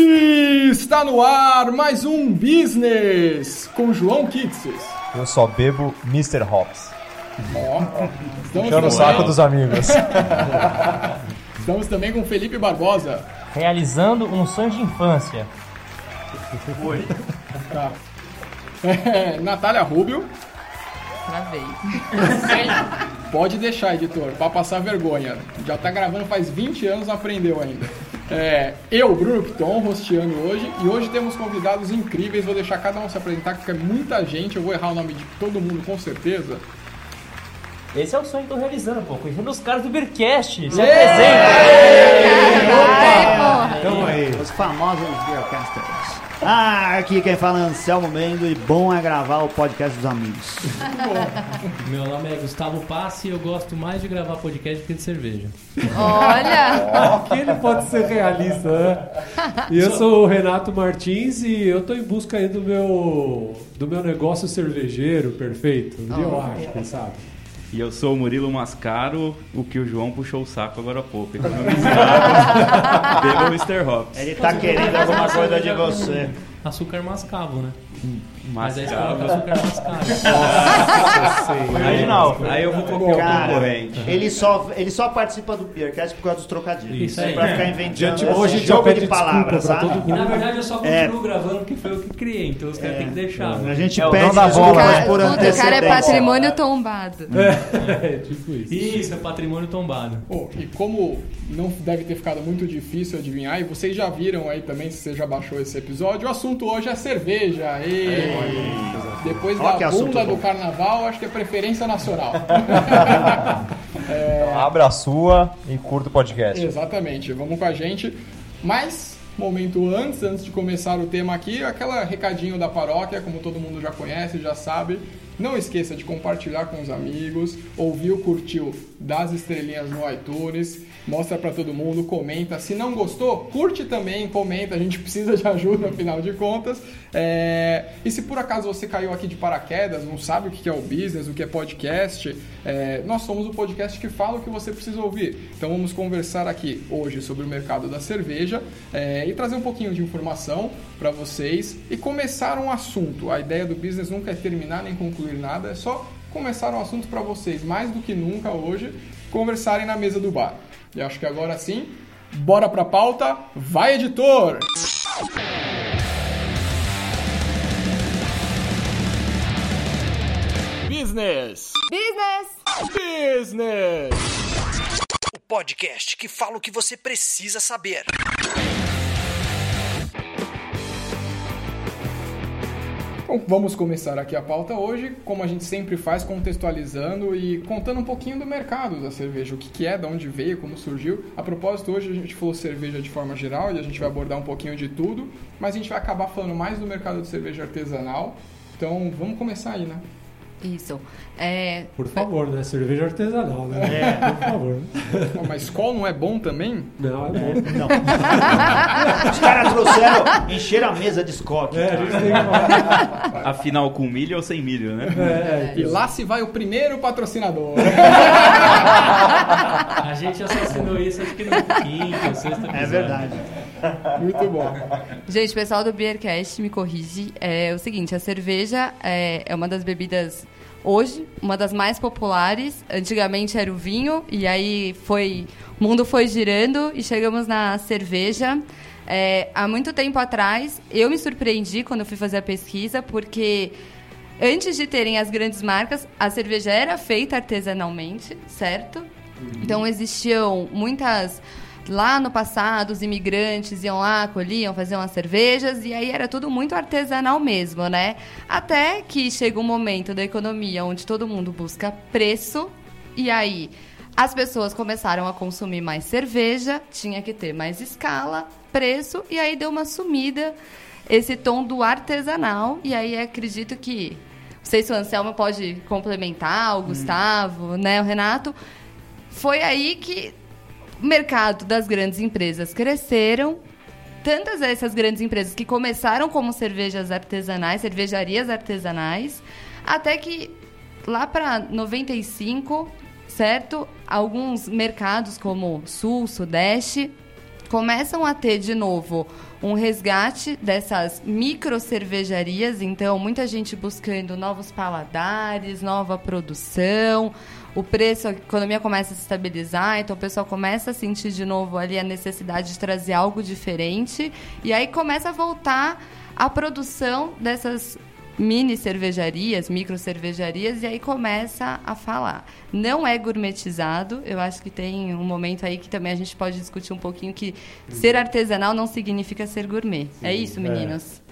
E está no ar mais um Business com João Kixes. Eu só bebo Mr. Hops. Ó, estamos, Puxando o saco dos amigos. estamos também com Felipe Barbosa. Realizando um sonho de infância. Tá. É, Natália Rubio. Travei. Pode deixar, editor, pra passar vergonha. Já tá gravando faz 20 anos, não aprendeu ainda. É, eu, Bruno Piton, rosteando hoje. E hoje temos convidados incríveis. Vou deixar cada um se apresentar, porque é muita gente. Eu vou errar o nome de todo mundo com certeza. Esse é o sonho que eu tô realizando, pô. Conhecendo os caras do Beercast. Se apresenta. Tamo aí. Os famosos Beercasters. Ah, aqui quem fala é Anselmo Mendo e bom é gravar o podcast dos amigos. Meu nome é Gustavo Passi e eu gosto mais de gravar podcast do que de cerveja. Olha! Aqui ele pode ser realista, né? E eu sou o Renato Martins e eu tô em busca aí do meu, do meu negócio cervejeiro perfeito. Dia eu acho, quem sabe? E eu sou o Murilo Mascaro, o que o João puxou o saco agora há pouco. Economizado, beba o Mr. Hops. Ele tá querendo alguma coisa de você. Açúcar mascavo, né? Mas aí você coloca açúcar mascavo. Original. Aí eu vou copiar o Cara, concorrente. ele só, ele só participa do Beercast por causa dos trocadilhos. Isso aí. Pra ficar De inventando gente já jogo de palavras, sabe? todo E na verdade eu só É. continuo gravando porque foi eu que criei, então os caras têm que deixar. A né? gente É o pede da bola, né? por Puta, o cara é antecedência. patrimônio tombado. É, tipo isso. Isso, é patrimônio tombado. Pô, e como não deve ter ficado muito difícil adivinhar, e vocês já viram aí também, se você já baixou esse episódio, o assunto hoje é cerveja. Aê! Depois que da bunda bom. do carnaval, acho que é preferência nacional. Então, abra a sua e curta o podcast. Exatamente, vamos com a gente. Mas, momento antes, antes de começar o tema aqui, aquela recadinho da paróquia, como todo mundo já conhece, já sabe. Não esqueça de compartilhar com os amigos, ouviu, curtiu, dá as estrelinhas no iTunes, mostra pra todo mundo, comenta. Se não gostou, curte também, comenta, a gente precisa de ajuda, afinal de contas. É, E se por acaso você caiu aqui de paraquedas, não sabe o que é o business, o que é podcast, é, nós somos o podcast que fala o que você precisa ouvir. Então vamos conversar aqui hoje sobre o mercado da cerveja é, e trazer um pouquinho de informação para vocês e começar um assunto. A ideia do business nunca é terminar nem concluir nada, é só começar um assunto para vocês, mais do que nunca hoje, conversarem na mesa do bar. E acho que agora sim, bora pra pauta, vai editor! Business! Business! Business! O podcast que fala o que você precisa saber. Bom, vamos começar aqui a pauta hoje, como a gente sempre faz, contextualizando e contando um pouquinho do mercado da cerveja, o que, que é, de onde veio, como surgiu. A propósito, hoje a gente falou cerveja de forma geral e a gente vai abordar um pouquinho de tudo, mas a gente vai acabar falando mais do mercado de cerveja artesanal. Então, vamos começar aí, né? Isso. É, Por favor, né? Cerveja artesanal, né? É. Por favor. Bom, mas Skol não é bom também? Não, é bom. Não. Os caras trouxeram, encheram a mesa de escoque. É, a gente tem que falar. Afinal, com milho ou sem milho, né? É, E lá se vai o primeiro patrocinador. A gente assassinou isso acho que no quinto, sexto episódio. É verdade. Muito bom. Gente, o pessoal do Beercast me corrige. É o seguinte, a cerveja é, é uma das bebidas hoje, uma das mais populares. Antigamente era o vinho e aí foi, o mundo foi girando e chegamos na cerveja. É, há muito tempo atrás, eu me surpreendi quando eu fui fazer a pesquisa, porque antes de terem as grandes marcas, a cerveja era feita artesanalmente, certo? Então existiam muitas lá no passado os imigrantes iam lá, colhiam, faziam as cervejas e aí era tudo muito artesanal mesmo, né? Até que chega um momento da economia onde todo mundo busca preço e aí as pessoas começaram a consumir mais cerveja, tinha que ter mais escala, preço e aí deu uma sumida esse tom do artesanal e aí acredito que não sei se o Anselmo pode complementar, o Gustavo, né, o Renato. Foi aí que o mercado das grandes empresas cresceram. Tantas essas grandes empresas que começaram como cervejas artesanais, cervejarias artesanais, até que lá para 95, certo? Alguns mercados como Sul, Sudeste, começam a ter de novo um resgate dessas micro cervejarias, então muita gente buscando novos paladares, nova produção, o preço, a economia começa a se estabilizar, então o pessoal começa a sentir de novo ali a necessidade de trazer algo diferente e aí começa a voltar a produção dessas mini cervejarias, micro cervejarias, e aí começa a falar. Não é gourmetizado, eu acho que tem um momento aí que também a gente pode discutir um pouquinho que ser artesanal não significa ser gourmet. é isso, meninos?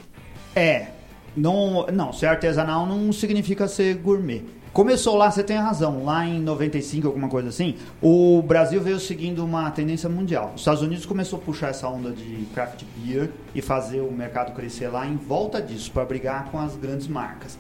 É. Não, não, ser artesanal não significa ser gourmet. Começou lá, você tem razão, lá em 95, alguma coisa assim, o Brasil veio seguindo uma tendência mundial. Os Estados Unidos começou a puxar essa onda de craft beer e fazer o mercado crescer lá em volta disso, para brigar com as grandes marcas.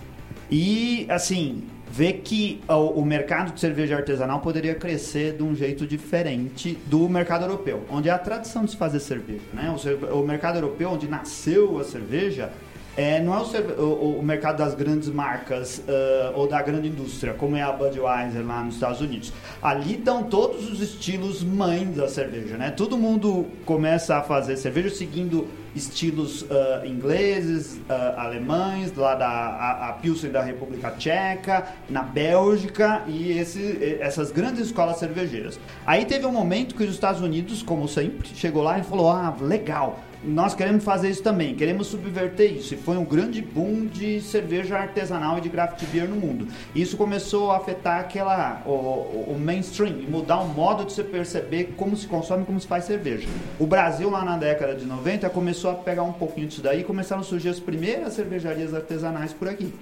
E, assim, ver que o, mercado de cerveja artesanal poderia crescer de um jeito diferente do mercado europeu, onde é a tradição de se fazer cerveja. Né? O mercado europeu, onde nasceu a cerveja, é, não é o, o- o mercado das grandes marcas ah, ou da grande indústria, como é a Budweiser lá nos Estados Unidos. Ali estão todos os estilos mães da cerveja, né? Todo mundo começa a fazer cerveja seguindo estilos ah, ingleses, ah, alemães, lá da a, a Pilsen da República Tcheca, na Bélgica e esse, essas grandes escolas cervejeiras. Aí teve um momento que os Estados Unidos, como sempre, chegou lá e falou: ah, legal. Nós queremos fazer isso também, queremos subverter isso. E foi um grande boom de cerveja artesanal e de craft beer no mundo. Isso começou a afetar aquela, o, o- mainstream, mudar o modo de você perceber como se consome como se faz cerveja. O Brasil, lá na década de 90, começou a pegar um pouquinho disso daí e começaram a surgir as primeiras cervejarias artesanais por aqui.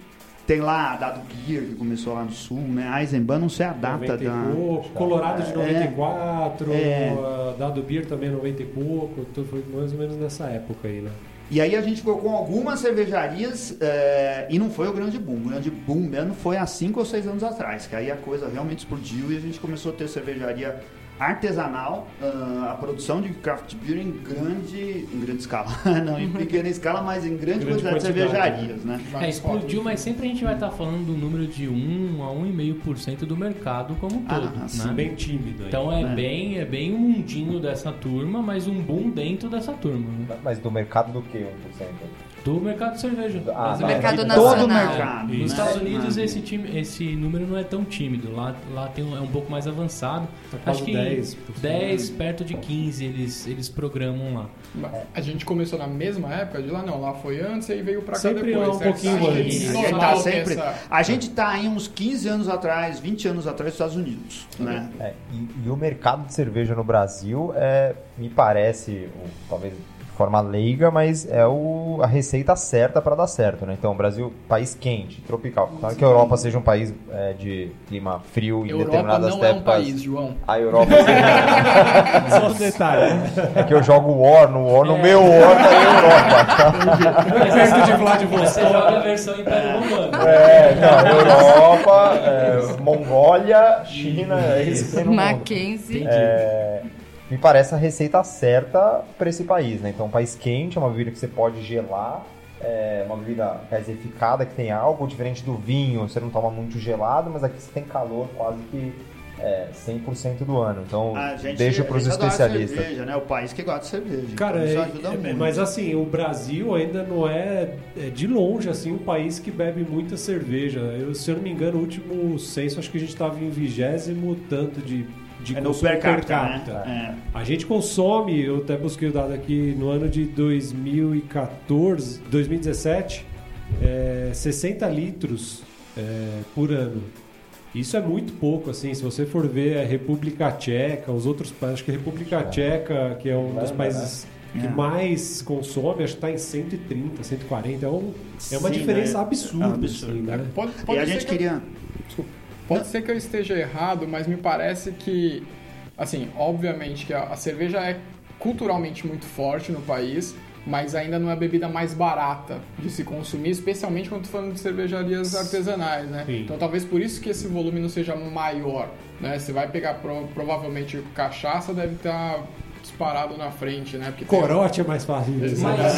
Tem lá a Dado Beer, que começou lá no sul, né? Eisenbahn, não sei a data 90 e da... pouco, Colorado de É. 94, É. ah, Dado Beer também 90 e pouco, tudo foi mais ou menos nessa época aí, né? E aí a gente ficou com algumas cervejarias é, e não foi o grande boom. O grande boom mesmo foi há 5 ou 6 anos atrás, que aí a coisa realmente explodiu e a gente começou a ter cervejaria artesanal, ah, a produção de craft beer em grande, em grande escala. não em pequena escala, mas em grande, Grande quantidade de cervejarias, né? É, explodiu, mas sempre a gente vai estar falando do número de 1 a 1,5% do mercado como um Ah, todo. sim, né? Bem tímido aí. Então é, É. bem é bem o mundinho dessa turma, mas um boom dentro dessa turma. né? Mas do mercado do que 1%? Do mercado de cerveja. Ah, tá. mercado Todo nacional. Todo o mercado. Nos né? Estados Unidos Ah. esse, time, esse número não é tão tímido. Lá, lá tem um, é um pouco mais avançado. Tá Acho que 10%. 10, perto de 15 eles, eles programam lá. A gente começou na mesma época de lá? Não, lá foi antes e aí veio pra cá Sempre depois. lá um certo? pouquinho antes. A gente tá sempre. A gente tá aí uns 15 anos atrás, 20 anos atrás dos Estados Unidos, né? É, e, e o mercado de cerveja no Brasil é, me parece, ou talvez forma leiga, mas é o, a receita certa para dar certo, né? Então, o Brasil, país quente, tropical. Claro que a Europa seja um país é, de clima frio em Europa determinadas não é um épocas. país, João. A Europa Só um detalhe. é que eu jogo War no War, no meu War tá em Europa. Perto de Você Vladivostok. joga a versão Império Romano. É, não, Europa, é, Mongólia, China, é isso que tem no mundo. Mackenzie. É, me parece a receita certa para esse país, né? Então, um país quente é uma bebida que você pode gelar, é uma bebida gasificada que tem algo diferente do vinho, você não toma muito gelado, mas aqui você tem calor quase que é, 100% do ano. Então, A gente, deixo para os especialistas. Cerveja, né? O país que gosta de cerveja. Cara, então isso é- ajuda é- muito. mas assim, o Brasil ainda não é, é de longe assim um país que bebe muita cerveja. Eu, se eu não me engano, o último censo acho que a gente estava em vigésimo tanto de, de é no consumo per capita, né? A gente consome, eu até busquei o dado aqui, no ano de 2014, 2017, é, 60 litros é, por ano. Isso é muito pouco, assim, se você for ver a República Tcheca, os outros países, acho que a República Tcheca, que é um dos países que É. mais consome, acho que está em 130, 140, é, um, é uma Sim, diferença né? absurda, É um absurdo, assim, né? Pode, E pode a ser gente que queria. Pode ser que eu esteja errado, mas me parece que, assim, obviamente que a, a cerveja é culturalmente muito forte no país, mas ainda não é a bebida mais barata de se consumir, especialmente quando falando de cervejarias artesanais, né? Sim. Então talvez por isso que esse volume não seja maior, né? Você vai pegar pro- provavelmente cachaça deve estar disparado na frente, né? Porque tem- Corote é mais fácil de dizer. Mas,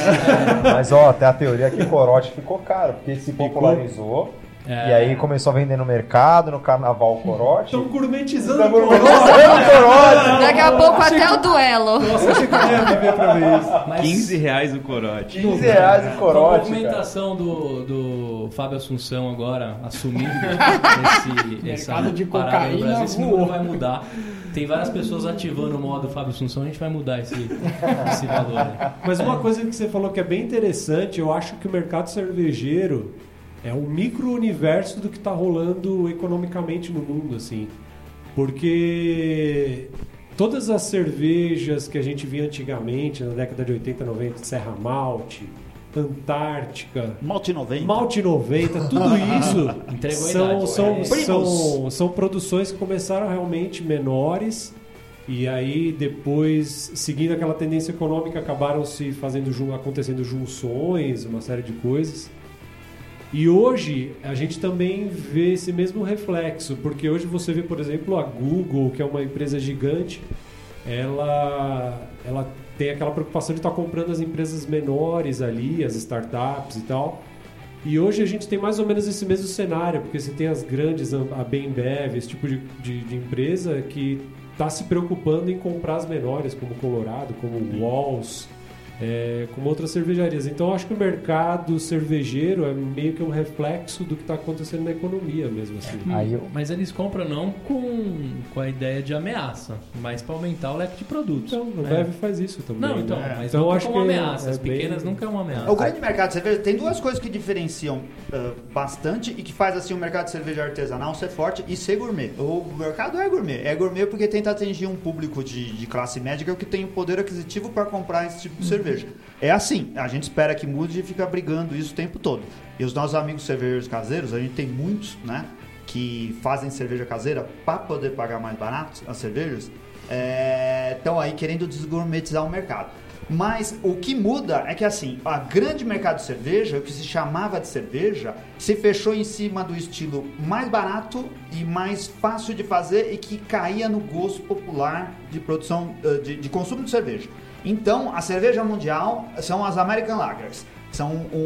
Mas, ó, tem a teoria que corote ficou caro, porque se popularizou. É. E aí começou a vender no mercado, no carnaval o corote. Estão gourmetizando o corote. corote. Daqui a pouco até o duelo. Nossa, achei que eu ia viver pra ver isso. Mas 15 reais o corote. 15 reais o a corote, cara. movimentação do, do Fábio Assunção agora assumindo esse, essa Mercado de parada no cocaína Brasil, esse número vai mudar. Tem várias pessoas ativando o modo Fábio Assunção, a gente vai mudar esse, esse valor. Mas uma coisa que você falou que é bem interessante, eu acho que o mercado cervejeiro é um micro-universo do que está rolando economicamente no mundo, assim. Porque todas as cervejas que a gente via antigamente, na década de 80, 90, Serra Malte, Antártica, Malte 90. Malte 90, tudo isso são, idade, são, é. são, são produções que começaram realmente menores e aí depois, seguindo aquela tendência econômica, acabaram se fazendo acontecendo junções, uma série de coisas. E hoje a gente também vê esse mesmo reflexo, porque hoje você vê, por exemplo, a Google, que é uma empresa gigante, ela, ela tem aquela preocupação de estar comprando as empresas menores ali, as startups e tal. E hoje a gente tem mais ou menos esse mesmo cenário, porque você tem as grandes, a Bembev, esse tipo de, de, de empresa que está se preocupando em comprar as menores, como Colorado, como Walls, é, como outras cervejarias. Então eu acho que o mercado cervejeiro é meio que um reflexo do que está acontecendo na economia mesmo assim. Aí eu- Mas eles compram não com, com a ideia de ameaça, mas para aumentar o leque de produtos. Então, o É. Faz isso também. Não, então, né? mas então nunca acho como que ameaça. é As bem- pequenas nunca é uma ameaça. O grande mercado de cerveja tem duas coisas que diferenciam ah, bastante e que faz assim o mercado de cerveja artesanal ser forte e ser gourmet. O mercado é gourmet. É gourmet porque tenta atingir um público de, de classe média que tem o poder aquisitivo para comprar esse tipo de cerveja. É assim, a gente espera que mude e fica brigando isso o tempo todo. E os nossos amigos cervejeiros caseiros, a gente tem muitos, né? Que fazem cerveja caseira para poder pagar mais barato as cervejas, estão aí querendo desgourmetizar o mercado. Mas o que muda é que assim, a grande mercado de cerveja, o que se chamava de cerveja, se fechou em cima do estilo mais barato e mais fácil de fazer e que caía no gosto popular de produção eh, de, de consumo de cerveja. Então, a cerveja mundial são as American Lagers. São um,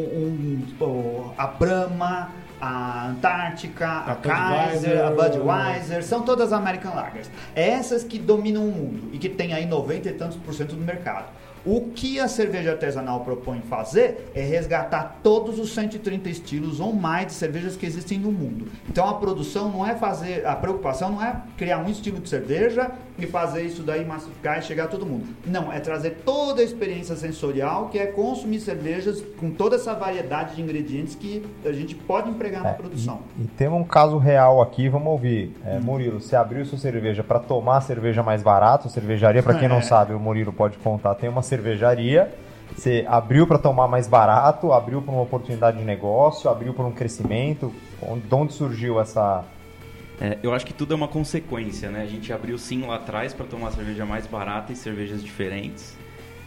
um- o- a Brahma, a Antártica, a, A Kaiser, a Budweiser. Budweiser, são todas American Lagers. Essas que dominam o mundo e que tem aí 90 e tantos por cento do mercado. O que a cerveja artesanal propõe fazer é resgatar todos os 130 estilos ou mais de cervejas que existem no mundo. Então a produção não é fazer, a preocupação não é criar um estilo de cerveja e fazer isso daí massificar e chegar a todo mundo. Não, é trazer toda a experiência sensorial que é consumir cervejas com toda essa variedade de ingredientes que a gente pode empregar na É, produção. E, e temos um caso real aqui, vamos ouvir. É, Murilo, você abriu sua cerveja para tomar a cerveja mais barata, cervejaria, para quem não É. sabe, o Murilo pode contar, tem uma cervejaria. Você abriu para tomar mais barato, abriu para uma oportunidade de negócio, abriu para um crescimento. De onde surgiu essa. É, eu acho que tudo é uma consequência, né? A gente abriu sim lá atrás para tomar cerveja mais barata e cervejas diferentes.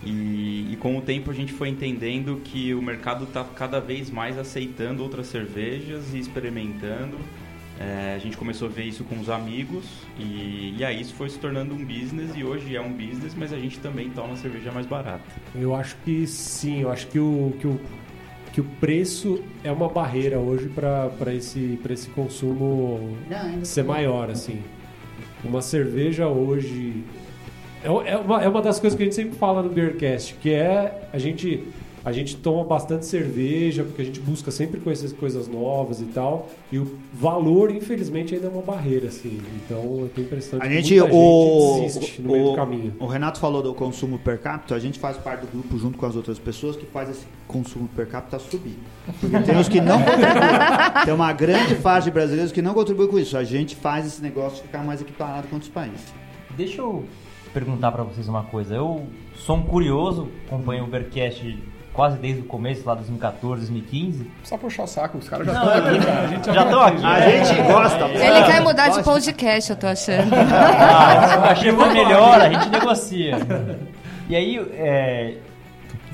E, e com o tempo a gente foi entendendo que o mercado está cada vez mais aceitando outras cervejas e experimentando. É, a gente começou a ver isso com os amigos e, e aí isso foi se tornando um business e hoje é um business, mas a gente também toma cerveja mais barata. Eu acho que sim, eu acho que o, que o, que o preço é uma barreira hoje para esse, pra esse consumo ser maior, assim. Uma cerveja hoje. É, é uma, é uma das coisas que a gente sempre fala no Beercast, que é a gente. A gente toma bastante cerveja, porque a gente busca sempre conhecer coisas novas e tal. E o valor, infelizmente, ainda é uma barreira, assim. Então eu tenho a impressão de A que gente, muita o, gente desiste no meio o, do caminho. o Renato falou do consumo per capita, a gente faz parte do grupo junto com as outras pessoas que faz esse consumo per capita subir. Porque tem os que não contribuem. Tem uma grande faixa de brasileiros que não contribuem com isso. A gente faz esse negócio ficar mais equiparado com outros países. Deixa eu perguntar pra vocês uma coisa. Eu sou um curioso, acompanho o Ubercast quase desde o começo, lá 2014, 2015. Só puxar saco, os caras já estão é aqui, cara. A gente Já estão aqui. A gente gosta. Ele quer mudar de podcast, eu tô achando. Ah, eu achei que melhor, a gente negocia. E aí, é,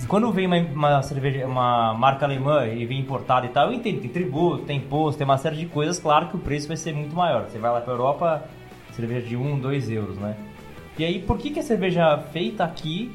quando vem uma, uma cerveja, uma marca alemã e vem importada e tal, eu entendo, tem tributo, tem imposto, tem uma série de coisas, claro que o preço vai ser muito maior. Você vai lá pra Europa, cerveja de 1, 2 euros, né? E aí, por que, que a cerveja feita aqui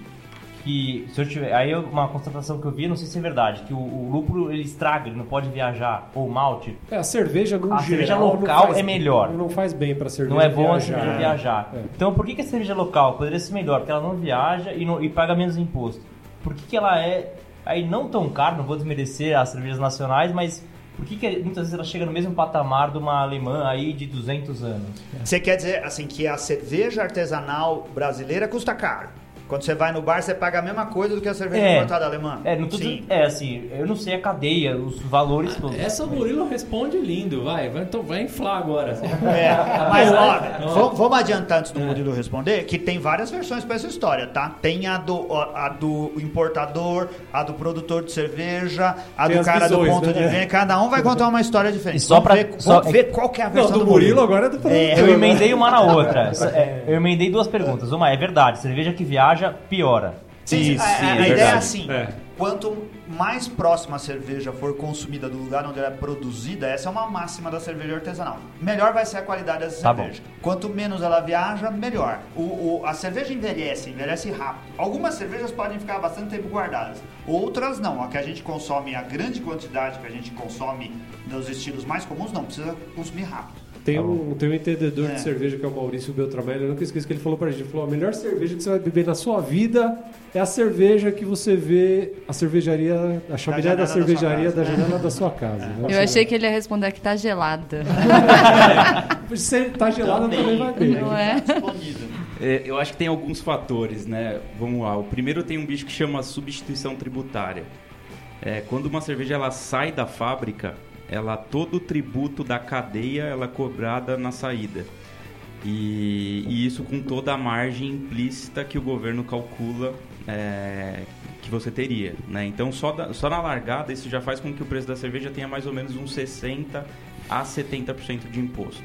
que se eu tiver, aí eu- uma constatação que eu vi, não sei se é verdade, que o, o lúpulo ele estraga, ele não pode viajar, ou malte, É, a cerveja no A geral, cerveja local faz- é melhor. Não faz bem pra cerveja não é bom a viajar. cerveja viajar. É. Então por que, que a cerveja local poderia ser melhor? Porque ela não viaja e, não- e paga menos imposto. Por que, que ela é aí não tão cara, não vou desmerecer as cervejas nacionais, mas por que, que muitas vezes ela chega no mesmo patamar de uma alemã aí de 200 anos? Você quer dizer assim que a cerveja artesanal brasileira custa caro? Quando você vai no bar, você paga a mesma coisa do que a cerveja É. importada alemã? É, não dizendo- é assim, eu não sei a cadeia, os valores todos. Essa o Murilo responde lindo, vai. vai então vai inflar agora. É, mas ó, vamos, vamos adiantar antes do Murilo responder, que tem várias versões para essa história, tá? Tem a do, a do importador, a do produtor de cerveja, a Tem do cara do visões, ponto né? de venda. Cada um vai contar uma história diferente. E só vamos pra- ver, só- vamos ver qual que é a Não, versão do Murilo agora é do É. Eu emendei uma na outra. É, eu emendei duas perguntas. Uma, é verdade, cerveja que viaja piora. Sim, sim, a, sim, a é ideia é assim: É. quanto mais próxima a cerveja for consumida do lugar onde ela é produzida, essa é uma máxima da cerveja artesanal. Melhor vai ser a qualidade dessa Tá cerveja. Quanto menos ela viaja, melhor. O, o- a cerveja envelhece, envelhece rápido. Algumas cervejas podem ficar bastante tempo guardadas, outras não. A que a gente consome, a grande quantidade que a gente consome dos estilos mais comuns, não precisa consumir rápido. Tem um, tem um entendedor É. de cerveja que é o Maurício Beltramelli, eu nunca esqueço que ele falou pra gente, ele falou, a melhor cerveja que você vai beber na sua vida é a cerveja que você vê a cervejaria, a chaminé da da cervejaria casa. da janela da sua casa. Eu achei que ele ia responder que tá gelada. Se tá gelada, também vai ver. Não é? Disponível. É, eu acho que tem alguns fatores, né? Vamos lá. O primeiro tem um bicho que chama substituição tributária. É, quando uma cerveja ela sai da fábrica, ela todo o tributo da cadeia ela é cobrada na saída. E, e isso com toda a margem implícita que o governo calcula é, que você teria. Né? Então, só, da- só na largada, isso já faz com que o preço da cerveja tenha mais ou menos uns 60% a 70% de imposto.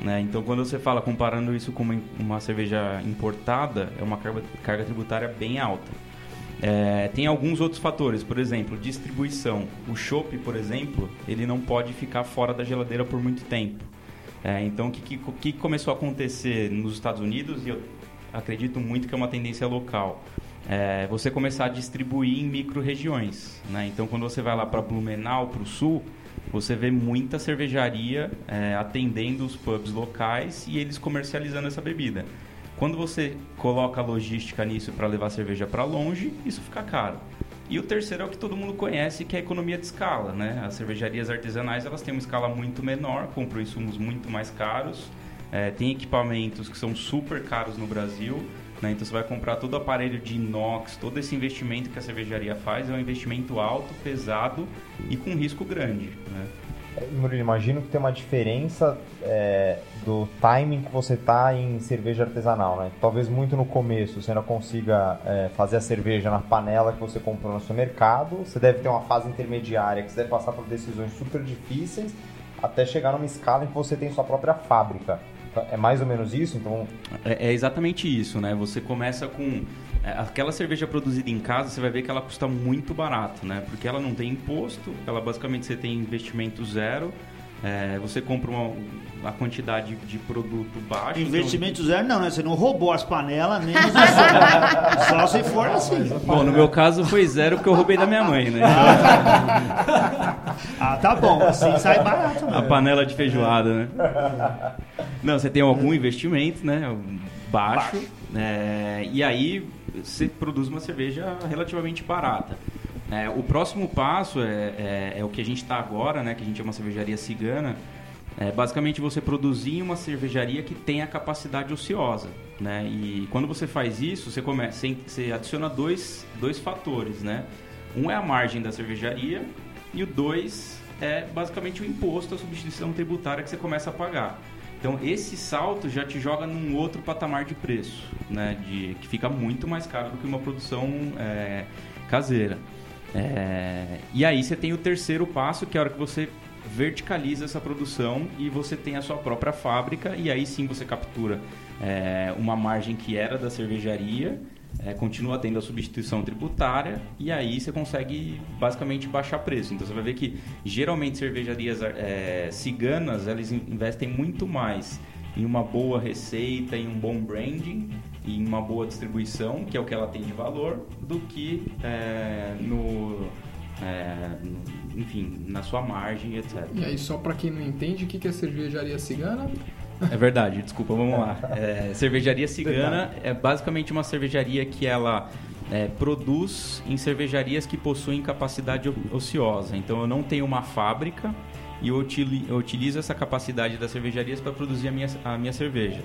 Né? Então, quando você fala comparando isso com uma, uma cerveja importada, é uma carga, carga tributária bem alta. É, tem alguns outros fatores, por exemplo, distribuição. O chopp, por exemplo, ele não pode ficar fora da geladeira por muito tempo. É, então, o que, que, que começou a acontecer nos Estados Unidos, e eu acredito muito que é uma tendência local, é você começar a distribuir em micro-regiões. Né? Então, quando você vai lá para Blumenau, para o sul, você vê muita cervejaria é, atendendo os pubs locais e eles comercializando essa bebida. Quando você coloca a logística nisso para levar a cerveja para longe, isso fica caro. E o terceiro é o que todo mundo conhece, que é a economia de escala, né? As cervejarias artesanais, elas têm uma escala muito menor, compram insumos muito mais caros, é, tem equipamentos que são super caros no Brasil, né? Então você vai comprar todo o aparelho de inox, todo esse investimento que a cervejaria faz é um investimento alto, pesado e com risco grande, né? Murilo, imagino que tem uma diferença é, do timing que você tá em cerveja artesanal, né? Talvez muito no começo você ainda consiga é, fazer a cerveja na panela que você comprou no supermercado. Você deve ter uma fase intermediária que você deve passar por decisões super difíceis até chegar numa escala em que você tem sua própria fábrica. É mais ou menos isso? Então, É, é exatamente isso, né? Você começa com é, aquela cerveja produzida em casa, você vai ver que ela custa muito barato, né? Porque ela não tem imposto, ela basicamente você tem investimento zero. É, você compra uma, uma quantidade de produto baixo. Investimento zero não, né? Você não roubou as panelas, nem os insumos. Só se for assim. Então, bom, no meu caso foi zero porque eu roubei da minha mãe, né? Ah, tá bom. Assim sai barato, A né? panela de feijoada, né? Não, você tem algum investimento, né? Baixo. né? e aí você produz uma cerveja relativamente barata. É, o próximo passo é, é- é o que a gente está agora, né? Que a gente é uma cervejaria cigana. É basicamente você produzir uma cervejaria que tenha capacidade ociosa, né? E quando você faz isso, você começa, você- adiciona dois, dois fatores, né? Um é a margem da cervejaria e o dois é basicamente o imposto, a substituição tributária que você começa a pagar. Então esse salto já te joga num outro patamar de preço, né? De, que fica muito mais caro do que uma produção é, caseira. É, e aí você tem o terceiro passo, que é a hora que você verticaliza essa produção e você tem a sua própria fábrica e aí sim você captura é, uma margem que era da cervejaria, é, continua tendo a substituição tributária e aí você consegue basicamente baixar preço. Então você vai ver que geralmente cervejarias é, ciganas elas in- investem muito mais em uma boa receita, em um bom branding em uma boa distribuição, que é o que ela tem de valor, do que é, no, é, no- enfim, na sua margem, etc. E aí, só pra quem não entende, o que é cervejaria cigana? É verdade, desculpa, vamos lá. É, cervejaria Cigana é basicamente uma cervejaria que ela é, produz em cervejarias que possuem capacidade ociosa. Então eu não tenho uma fábrica e eu, utili- eu utilizo essa capacidade das cervejarias para produzir a minha, a minha cerveja.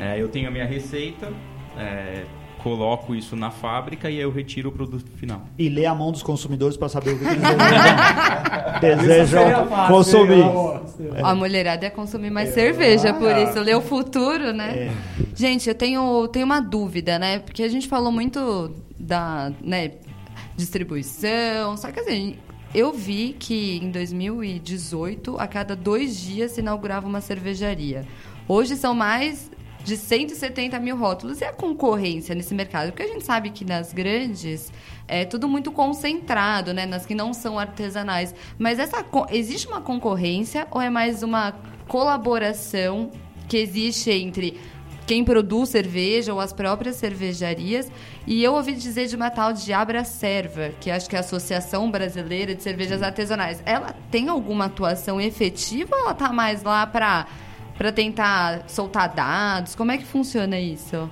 É, eu tenho a minha receita, é, coloco isso na fábrica e aí eu retiro o produto final. E lê a mão dos consumidores para saber o que eles desejam consumir. A mulherada ia consumir mais cerveja, por isso lê o futuro, né? É. Gente, eu tenho, tenho uma dúvida, né? Porque a gente falou muito da né, distribuição, só que assim, eu vi que em 2018, a cada dois dias se inaugurava uma cervejaria. Hoje são mais de 170 mil rótulos. E a concorrência nesse mercado? Porque a gente sabe que nas grandes é tudo muito concentrado, né? Nas que não são artesanais. Mas essa existe uma concorrência ou é mais uma colaboração que existe entre quem produz cerveja ou as próprias cervejarias. E eu ouvi dizer de uma tal de Abra Serva, que acho que é a Associação Brasileira de Cervejas Artesanais. Ela tem alguma atuação efetiva ou ela tá mais lá para para tentar soltar dados? Como é que funciona isso?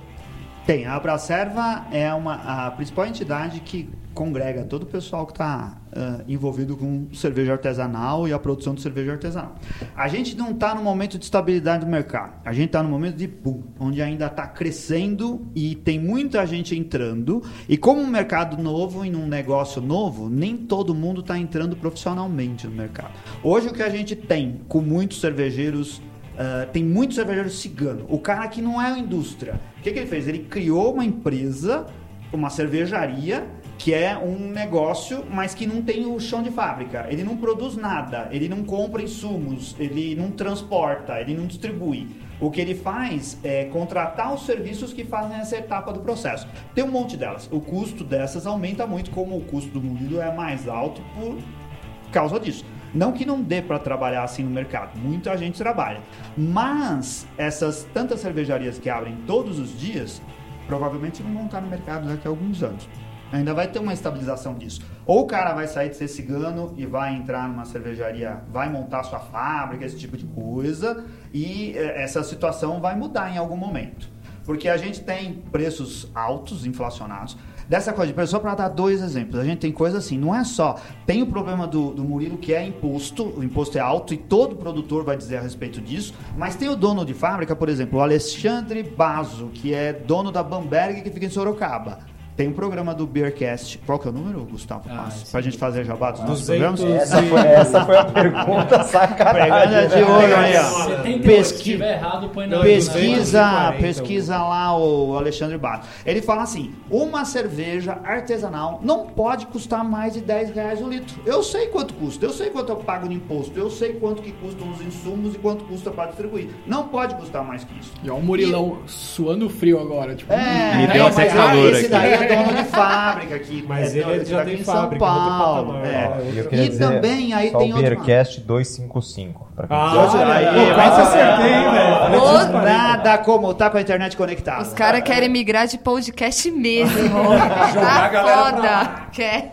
Tem, a Abracerva é uma, a principal entidade que congrega todo o pessoal que está envolvido com cerveja artesanal e a produção de cerveja artesanal. A gente não está no momento de estabilidade do mercado, a gente está no momento de boom, onde ainda está crescendo e tem muita gente entrando. E como um mercado novo e num negócio novo, nem todo mundo está entrando profissionalmente no mercado. Hoje o que a gente tem com muitos cervejeiros Uh, tem muito cervejeiro cigano. O cara que não é a indústria. O que, que ele fez? Ele criou uma empresa, uma cervejaria, que é um negócio, mas que não tem o chão de fábrica. Ele não produz nada, ele não compra insumos, ele não transporta, ele não distribui. O que ele faz é contratar os serviços que fazem essa etapa do processo. Tem um monte delas. O custo dessas aumenta muito, como o custo do moído é mais alto por causa disso. Não que não dê para trabalhar assim no mercado, muita gente trabalha. Mas essas tantas cervejarias que abrem todos os dias, provavelmente não vão estar no mercado daqui a alguns anos. Ainda vai ter uma estabilização disso. Ou o cara vai sair de ser cigano e vai entrar numa cervejaria, vai montar sua fábrica, esse tipo de coisa, e eh, essa situação vai mudar em algum momento. Porque a gente tem preços altos, inflacionados. Dessa coisa de só para dar dois exemplos, a gente tem coisa assim, não é só. Tem o problema do, do Murilo que é imposto, o imposto é alto e todo produtor vai dizer a respeito disso, mas tem o dono de fábrica, por exemplo, o Alexandre Basso, que é dono da Bamberg que fica em Sorocaba. Tem um programa do Beercast. Qual que é o número, Gustavo? Ah, pra gente fazer jabá dos nossos 200 programas? Essa foi, essa foi a pergunta sacanagem. De ouro aí, ó. 78, Pesqui- errado, põe na Pesquisa, 240, pesquisa lá o Alexandre Bato. Ele fala assim: uma cerveja artesanal não pode custar mais de 10 reais o litro. Eu sei quanto custa, eu sei quanto eu pago de imposto, eu sei quanto que custam os insumos e quanto custa para distribuir. Não pode custar mais que isso. E ó, o Murilão suando frio agora, tipo... É, Me deu é, até mas calor aqui. daí é dono de fábrica aqui. Mas é, ele já aqui tem em fábrica, São Paulo. é. E E dizer, também aí tem o outro- Beercast 255. Pra quem Ah, quiser. aí, quase acertei, velho. Nada como tá com a internet conectada. Os caras querem migrar de podcast mesmo. Jogar a tá foda. Quer?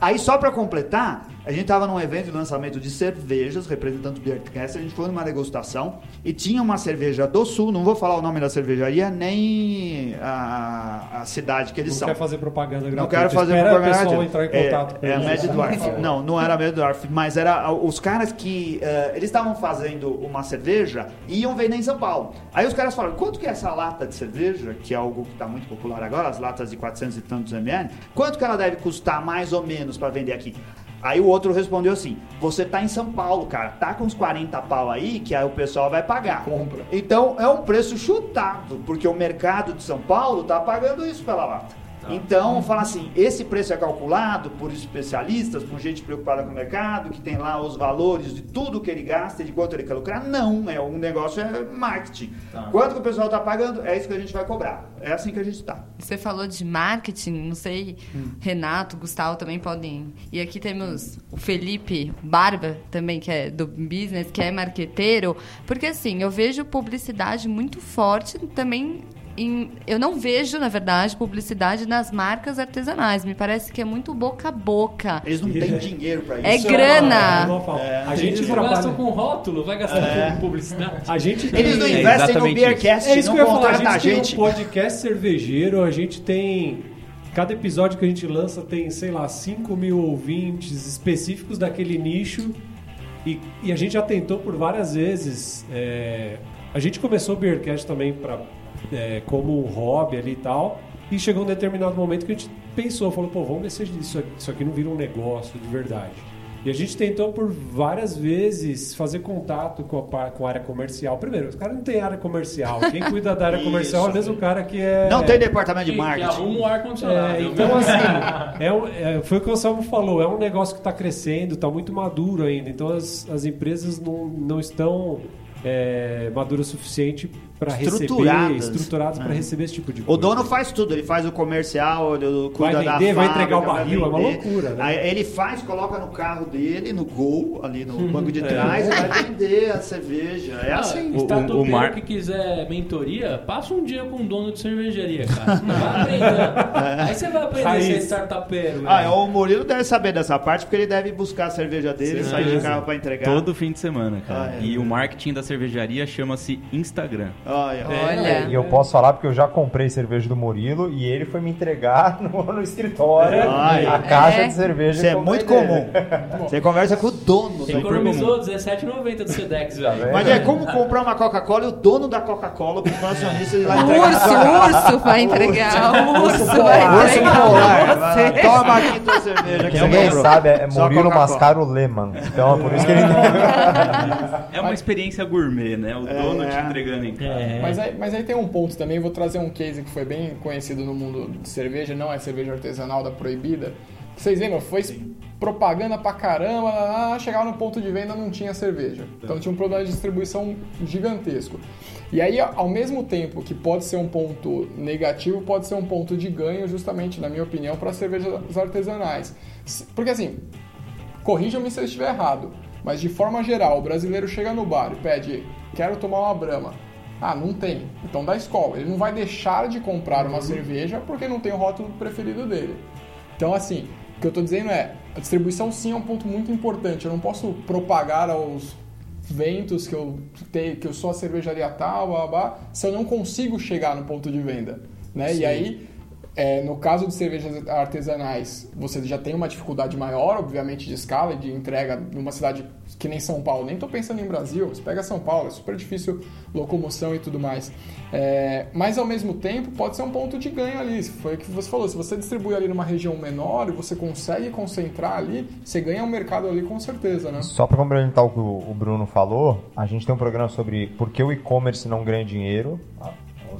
Aí só pra completar, a gente tava num evento de lançamento de cervejas, representando o Beercast, a gente foi numa degustação e tinha uma cerveja do Sul, não vou falar o nome da cervejaria, nem a, a cidade que eles Não são. quer fazer propaganda gratuita. Não quero fazer Espera propaganda. o pessoal gratuita. entrar em contato com É, é a. Mad Dwarf. Não, não era a Mad Dwarf, mas era os caras que eh, eles estavam fazendo uma cerveja e iam vender em São Paulo. Aí os caras falaram: quanto que é essa lata de cerveja, que é algo que está muito popular agora, as latas de 400 e tantos ml, quanto que ela deve custar mais ou menos para vender aqui? Aí o outro respondeu assim: Você tá em São Paulo, cara, tá com uns 40 pau aí que aí o pessoal vai pagar. Compra. Então é um preço chutado, porque o mercado de São Paulo tá pagando isso pela lata. Então, fala assim, esse preço é calculado por especialistas, por gente preocupada com o mercado, que tem lá os valores de tudo que ele gasta e de quanto ele quer lucrar. Não, é um negócio é marketing. Quanto que o pessoal está pagando, é isso que a gente vai cobrar. É assim que a gente está. Você falou de marketing, não sei, Renato, Gustavo também podem. E aqui temos o Felipe Barba também, que é do business, que é marqueteiro. Porque assim, eu vejo publicidade muito forte também em- eu não vejo, na verdade, publicidade nas marcas artesanais. Me parece que é muito boca a boca. Eles não têm dinheiro pra isso. É Isso grana. uma falta. É. a gente Eles não gastam trabalha. com rótulo, vai gastar com publicidade. A gente tem- Eles não É investem no exatamente Beercast, É isso não que eu ia falar. A contratam a gente, gente. tem um podcast cervejeiro, a gente tem. Cada episódio que a gente lança tem, sei lá, 5 mil ouvintes específicos daquele nicho. E, e a gente já tentou por várias vezes. é, a gente começou o Beercast também pra, é, como um hobby ali e tal. E chegou um determinado momento que a gente pensou, falou, pô, vamos ver se isso, isso aqui não vira um negócio de verdade. E a gente tentou por várias vezes fazer contato com a, par- com a área comercial. Primeiro, os caras não têm área comercial. Quem cuida da área comercial é o mesmo cara que é. Não tem departamento de Que, que marketing. arruma o ar-condicionado. É, então, assim, é, um- é, foi o que o Anselmo falou, é um negócio que está crescendo, está muito maduro ainda. Então, as, as empresas não, não estão é, maduras o suficiente para receber, estruturadas para É. receber esse tipo de O coisa. dono faz tudo, ele faz o comercial, ele cuida Vai da vender, vai fábrica, entregar o vai barril, é uma loucura, né? Aí ele faz, coloca no carro dele, no gol, ali no banco de trás, e vai vender a cerveja. É Ah, assim. O- Startupeiro o Mar- que quiser mentoria, passa um dia com um dono de cervejaria, cara. Vai aprender. Aí você vai aprender a ser startupeiro. Ah, né? o Murilo deve saber dessa parte, porque ele deve buscar a cerveja dele, sair de carro pra entregar. Todo fim de semana, cara. Ah, é. E o marketing da cervejaria chama-se Instagram. Olha, Olha. E eu posso falar porque eu já comprei cerveja do Murilo e ele foi me entregar no, no escritório Ai. a caixa É. de cerveja. Isso é muito comum. Você conversa com o dono. Você economizou R$17,90 do Sedex, velho. vendo? Mas é como comprar uma Coca-Cola e o dono da Coca-Cola, pro acionista, ele vai O entregar urso, o urso vai entregar. O urso Urso vai entregar polar. você. lá, Toma aqui tua cerveja. que comprou. sabe, é Murilo. Mascaro Lehmann. Então é por isso que ele. É uma experiência gourmet, né? O dono É. te entregando em casa. É. Mas aí, mas aí tem um ponto também, vou trazer um case que foi bem conhecido no mundo de cerveja, não é cerveja artesanal da proibida. Vocês lembram? Foi propaganda pra caramba, lá, chegava no ponto de venda não tinha cerveja. Então tinha um problema de distribuição gigantesco. E aí, ao mesmo tempo que pode ser um ponto negativo, pode ser um ponto de ganho, justamente, na minha opinião, para cervejas artesanais. Porque assim, corrijam-me se eu estiver errado, mas de forma geral, o brasileiro chega no bar e pede, quero tomar uma brama. Ah, não tem. Então dá escola. Ele não vai deixar de comprar uma cerveja porque não tem o rótulo preferido dele. Então, assim, o que eu estou dizendo é, a distribuição sim é um ponto muito importante. Eu não posso propagar aos ventos que eu tenho, que eu sou a cervejaria tal, blá, blá, blá, se eu não consigo chegar no ponto de venda, né? E aí, é, no caso de cervejas artesanais, você já tem uma dificuldade maior, obviamente, de escala e de entrega numa cidade que nem São Paulo. Nem estou pensando em Brasil, você pega São Paulo, é super difícil locomoção e tudo mais. É, mas, ao mesmo tempo, pode ser um ponto de ganho ali. Foi o que você falou, se você distribui ali numa região menor e você consegue concentrar ali, você ganha um mercado ali com certeza, né? Só para complementar o que o Bruno falou, a gente tem um programa sobre por que o e-commerce não ganha dinheiro.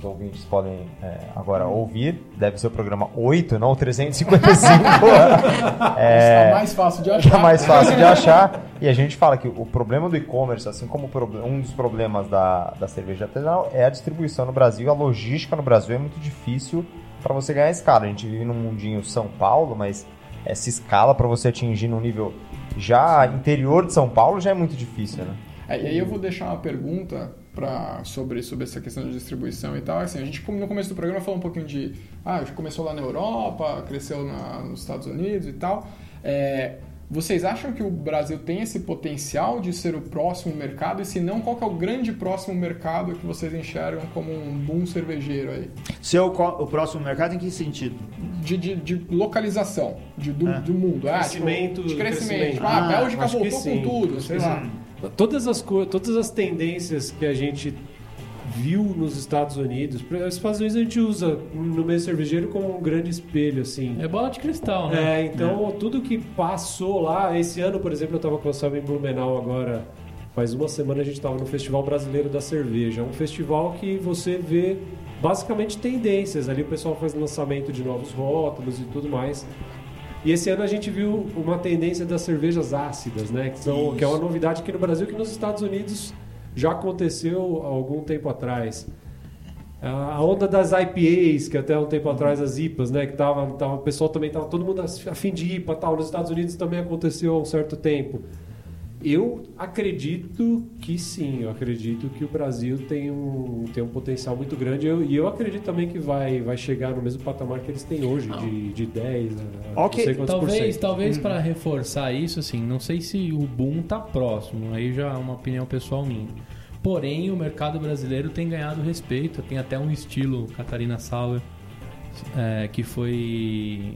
Os ouvintes podem é, agora ouvir. Deve ser o programa 8, não o 355. Está mais fácil de achar. é mais fácil de achar. E a gente fala que o problema do e-commerce, assim como um dos problemas da, da cerveja artesanal, é a distribuição no Brasil. A logística no Brasil é muito difícil para você ganhar escala. A gente vive num mundinho São Paulo, mas essa escala para você atingir num nível já interior de São Paulo já é muito difícil, né? É, e aí eu vou deixar uma pergunta pra, sobre, sobre essa questão de distribuição e tal. Assim, a gente no começo do programa falou um pouquinho de... Ah, começou lá na Europa, cresceu na- nos Estados Unidos e tal. É, vocês acham que o Brasil tem esse potencial de ser o próximo mercado? E se não, qual que é o grande próximo mercado que vocês enxergam como um boom cervejeiro aí? Ser o, o próximo mercado em que sentido? De, de, de localização de, do, É. do mundo. Ah, Crescimento, tipo, de crescimento. crescimento. Tipo, ah, a Ah, Bélgica voltou sim, com tudo, sei que lá. Todas as, co- todas as tendências que a gente viu nos Estados Unidos, os Estados Unidos a gente usa no meio cervejeiro como um grande espelho, assim. É bola de cristal, né? É, então tudo que passou lá, esse ano, por exemplo, eu estava com o Sam em Blumenau agora, faz uma semana a gente estava no Festival Brasileiro da Cerveja, É um festival que você vê basicamente tendências, ali o pessoal faz lançamento de novos rótulos e tudo mais. E esse ano a gente viu uma tendência das cervejas ácidas, né, que, são, que é uma novidade aqui no Brasil que nos Estados Unidos já aconteceu há algum tempo atrás. A onda das IPAs, que até um tempo atrás as IPAs, né, que tava, tava o pessoal também tava todo mundo a fim de IPA, tal, nos Estados Unidos também aconteceu há um certo tempo. Eu acredito que sim, eu acredito que o Brasil tem um, tem um potencial muito grande eu- e eu acredito também que vai, vai chegar no mesmo patamar que eles têm hoje, de, de 10, a- a Ok, não sei quantos por Talvez, cento. talvez para reforçar isso, assim, não sei se o boom tá próximo, aí já é uma opinião pessoal minha. Porém, o mercado brasileiro tem ganhado respeito, tem até um estilo Catarina Sauer, é, que foi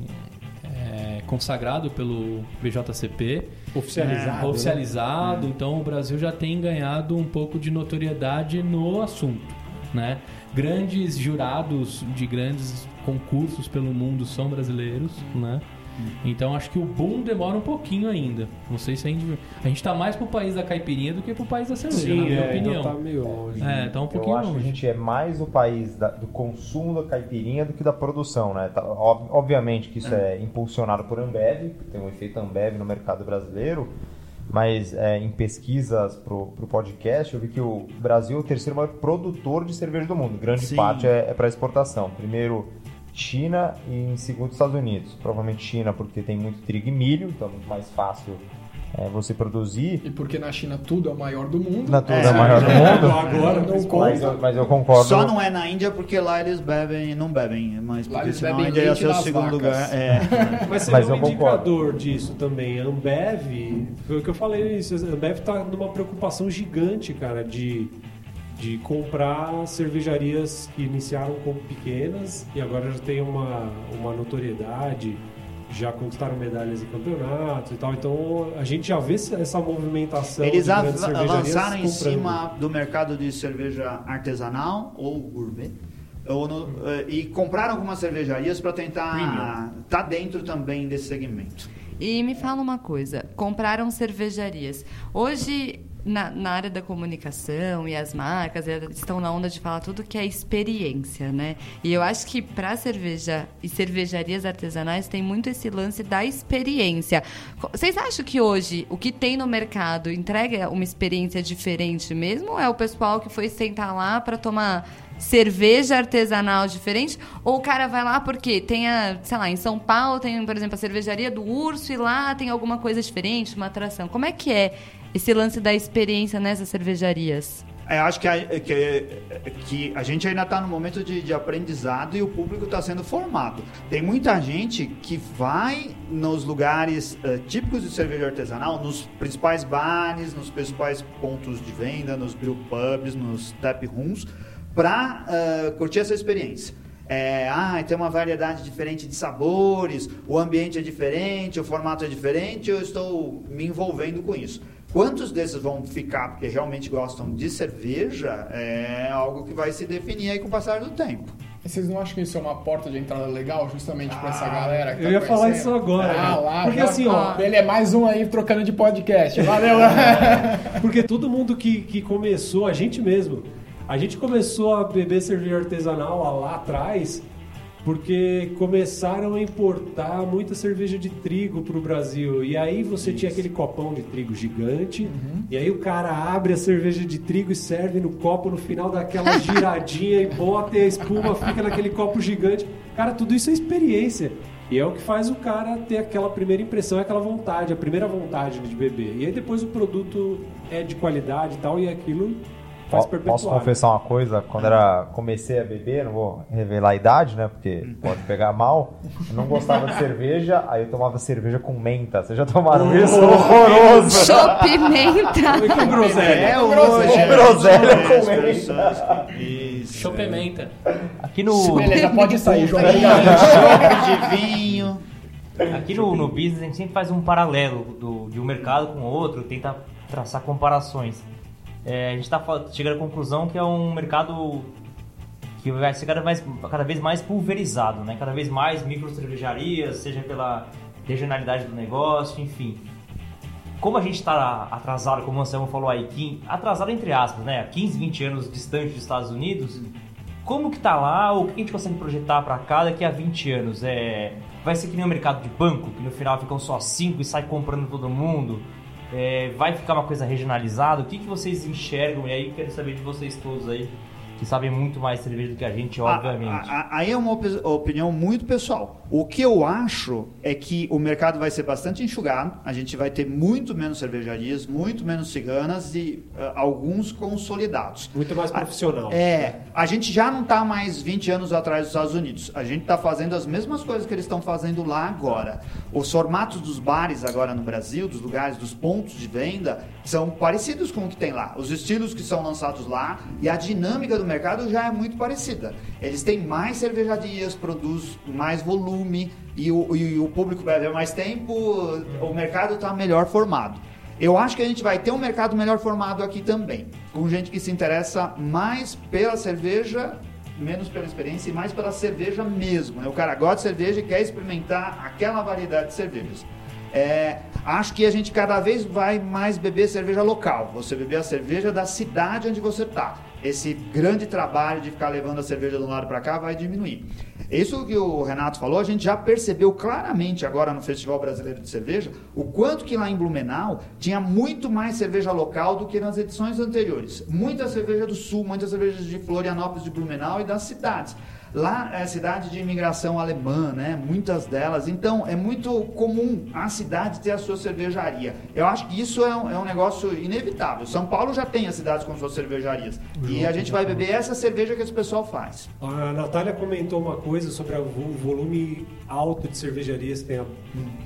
é, consagrado pelo BJCP. Oficializado, É, né? oficializado, então o Brasil já tem ganhado um pouco de notoriedade no assunto, né? Grandes jurados de grandes concursos pelo mundo são brasileiros, né? Então acho que o boom demora um pouquinho ainda. Não sei se a gente a gente tá mais pro país da caipirinha do que pro país da cerveja, Sim, na minha é, ainda opinião. tá meio longe. É, tá um Eu pouquinho acho que a longe. gente é mais o país da- do consumo da caipirinha do que da produção, né? Tá, ob- obviamente que isso é impulsionado por Ambev, tem um efeito Ambev no mercado brasileiro, mas é, em pesquisas pro, pro podcast eu vi que o Brasil é o terceiro maior produtor de cerveja do mundo. Grande Sim. parte é, é para exportação. Primeiro China e em segundo Estados Unidos. Provavelmente China porque tem muito trigo e milho, então é muito mais fácil é, você produzir. E porque na China tudo é o maior do mundo. Na tudo é, É, maior do mundo. Agora, não. Mas, eu- mas eu concordo. Só não é na Índia porque lá eles bebem, não bebem, mas Lá porque eles senão a bebem Índia ia ser o segundo vacas. lugar. É. Mas você Mas vê um eu concordo. indicador disso também. A Ambev, foi o que eu falei isso. A Ambev tá numa preocupação gigante, cara, de, de comprar cervejarias que iniciaram como pequenas e agora já tem uma, uma notoriedade, já conquistaram medalhas em campeonatos e tal. Então a gente já vê essa essa movimentação. Eles av- avançaram em cima do mercado de cerveja artesanal ou gourmet. Ou no- eh, e compraram algumas cervejarias para tentar estar dentro também desse segmento. E me fala uma coisa, compraram cervejarias. Hoje, na, na área da comunicação e as marcas estão na onda de falar tudo que é experiência, né? E eu acho que para cerveja e cervejarias artesanais tem muito esse lance da experiência. Vocês acham que hoje o que tem no mercado entrega uma experiência diferente mesmo? Ou é o pessoal que foi sentar lá para tomar cerveja artesanal diferente? Ou o cara vai lá porque tem a, sei lá, em São Paulo tem, por exemplo, a cervejaria do Urso e lá tem alguma coisa diferente, uma atração. Como é que é esse lance da experiência nessas cervejarias? É, acho que a, que, que a gente ainda está no momento de, de aprendizado e o público está sendo formado. Tem muita gente que vai nos lugares eh, típicos de cerveja artesanal, nos principais bares, nos principais pontos de venda, nos brew pubs, nos tap rooms, para curtir essa experiência. É, ah, tem uma variedade diferente de sabores, o ambiente é diferente, o formato é diferente, eu estou me envolvendo com isso. Quantos desses vão ficar porque realmente gostam de cerveja é algo que vai se definir aí com o passar do tempo. E vocês não acham que isso é uma porta de entrada legal justamente pra essa galera que eu tá ia falar conhecendo? isso agora, Ah, né? lá, Porque já- assim, ó- Ele é mais um aí trocando de podcast. Valeu! Porque todo mundo que, que começou, a gente mesmo, a gente começou a beber cerveja artesanal lá, lá atrás porque começaram a importar muita cerveja de trigo pro Brasil. E aí você tinha aquele copão de trigo gigante, e aí o cara abre a cerveja de trigo e serve no copo no final daquela giradinha e bota e a espuma fica naquele copo gigante. Cara, tudo isso é experiência. E é o que faz o cara ter aquela primeira impressão, aquela vontade, a primeira vontade de beber. E aí depois o produto é de qualidade e tal, e aquilo faz perpetuar. Posso confessar uma coisa? Quando era comecei a beber, não vou revelar a idade, né? Porque pode pegar mal. Eu não gostava de cerveja, aí eu tomava cerveja com menta. Vocês já tomaram isso? Horroroso! Chopimenta! Que groselha. É groselha. Groselha é, com pessoas que- Isso. Chopementa. Aqui no, Beleza, pode sair, João. Chopp de vinho. aqui no, no business a gente sempre faz um paralelo do, de um mercado com o outro, tenta traçar comparações. É, a gente está chegando à conclusão que é um mercado que vai ser cada, mais, cada vez mais pulverizado, né? Cada vez mais micro cervejarias, seja pela regionalidade do negócio, enfim. Como a gente está atrasado, como o Anselmo falou aí, que- atrasado entre aspas, né? 15, 20 anos distante dos Estados Unidos, como que tá lá, o que a gente consegue projetar para cá daqui a 20 anos? É, vai ser que nem o mercado de banco, que no final ficam só 5 e sai comprando todo mundo? É, vai ficar uma coisa regionalizada? O que, que vocês enxergam? E aí quero saber de vocês todos aí. Que sabem muito mais cerveja do que a gente, A- obviamente. a- a- Aí é uma opi- opinião muito pessoal. O que eu acho é que o mercado vai ser bastante enxugado, a gente vai ter muito menos cervejarias, muito menos ciganas e ah, alguns consolidados. Muito mais profissional. É, a gente já não está mais 20 anos atrás dos Estados Unidos. A gente está fazendo as mesmas coisas que eles estão fazendo lá agora. Os formatos dos bares agora no Brasil, dos lugares, dos pontos de venda, são parecidos com o que tem lá. Os estilos que são lançados lá e a dinâmica do mercado já é muito parecida. Eles têm mais cervejarias, produz mais volume e o, e o público bebe mais tempo, o mercado está melhor formado. Eu acho que a gente vai ter um mercado melhor formado aqui também, com gente que se interessa mais pela cerveja, menos pela experiência e mais pela cerveja mesmo. né? O cara gosta de cerveja e quer experimentar aquela variedade de cervejas. É, acho que a gente cada vez vai mais beber cerveja local. Você beber a cerveja da cidade onde você está. Esse grande trabalho de ficar levando a cerveja de um lado para cá vai diminuir. Isso que o Renato falou, a gente já percebeu claramente agora no Festival Brasileiro de Cerveja, o quanto que lá em Blumenau tinha muito mais cerveja local do que nas edições anteriores. Muita cerveja do Sul, muitas cervejas de Florianópolis, de Blumenau e das cidades. Lá é cidade de imigração alemã, né? Muitas delas. Então é muito comum a cidade ter a sua cervejaria. Eu acho que isso é um, é um negócio inevitável. São Paulo já tem as cidades com suas cervejarias. E a gente vai beber essa cerveja que esse pessoal faz. A Natália comentou uma coisa sobre o vo- volume alto de cervejarias que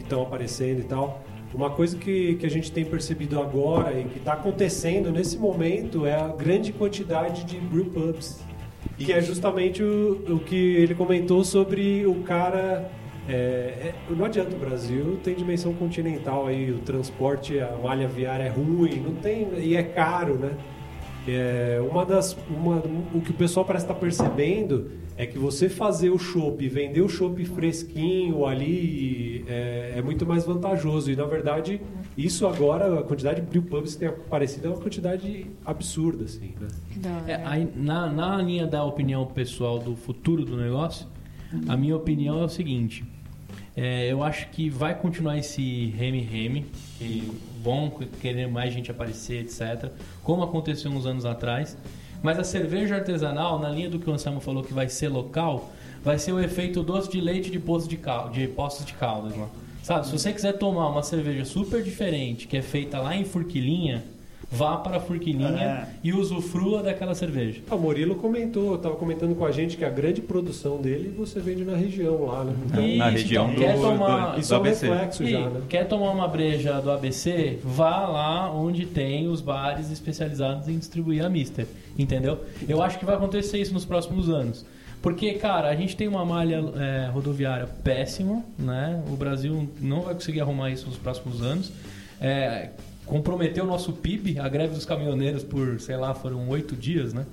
estão aparecendo e tal. Uma coisa que, que a gente tem percebido agora e que está acontecendo nesse momento é a grande quantidade de brew pubs. Que é justamente o, o que ele comentou sobre o cara. é, é, não adianta o Brasil, tem dimensão continental aí, o transporte, a malha viária é ruim, não tem, e é caro, né? É, uma das, uma, o que o pessoal parece estar percebendo é que você fazer o chopp, vender o chopp fresquinho ali é, é muito mais vantajoso. E na verdade, isso agora, a quantidade de brew pubs que tem aparecido é uma quantidade absurda, assim, né? É, aí, na, na linha da opinião pessoal do futuro do negócio, a minha opinião é o seguinte: é, eu acho que vai continuar esse reme-reme, que bom querer mais gente aparecer, etc., como aconteceu uns anos atrás. Mas a cerveja artesanal, na linha do que o Anselmo falou que vai ser local, vai ser o efeito doce de leite de poços de, cal, de poços de caldas. Lá. Sabe, se você quiser tomar uma cerveja super diferente, que é feita lá em Furquilinha, vá para a Furquilinha É. e usufrua daquela cerveja. Ah, O Murilo comentou, estava comentando com a gente que a grande produção dele você vende na região lá, né? Então, Isso, na região do, quer do- tomar- do isso é um ABC. reflexo E já, né? quer tomar uma breja do ABC? Vá lá onde tem os bares especializados em distribuir a Mister. Entendeu? Eu acho que vai acontecer isso nos próximos anos. Porque, cara, a gente tem uma malha é, rodoviária péssima, né? O Brasil não vai conseguir arrumar isso nos próximos anos. É, comprometeu o nosso PIB, a greve dos caminhoneiros por, sei lá, foram oito dias, né?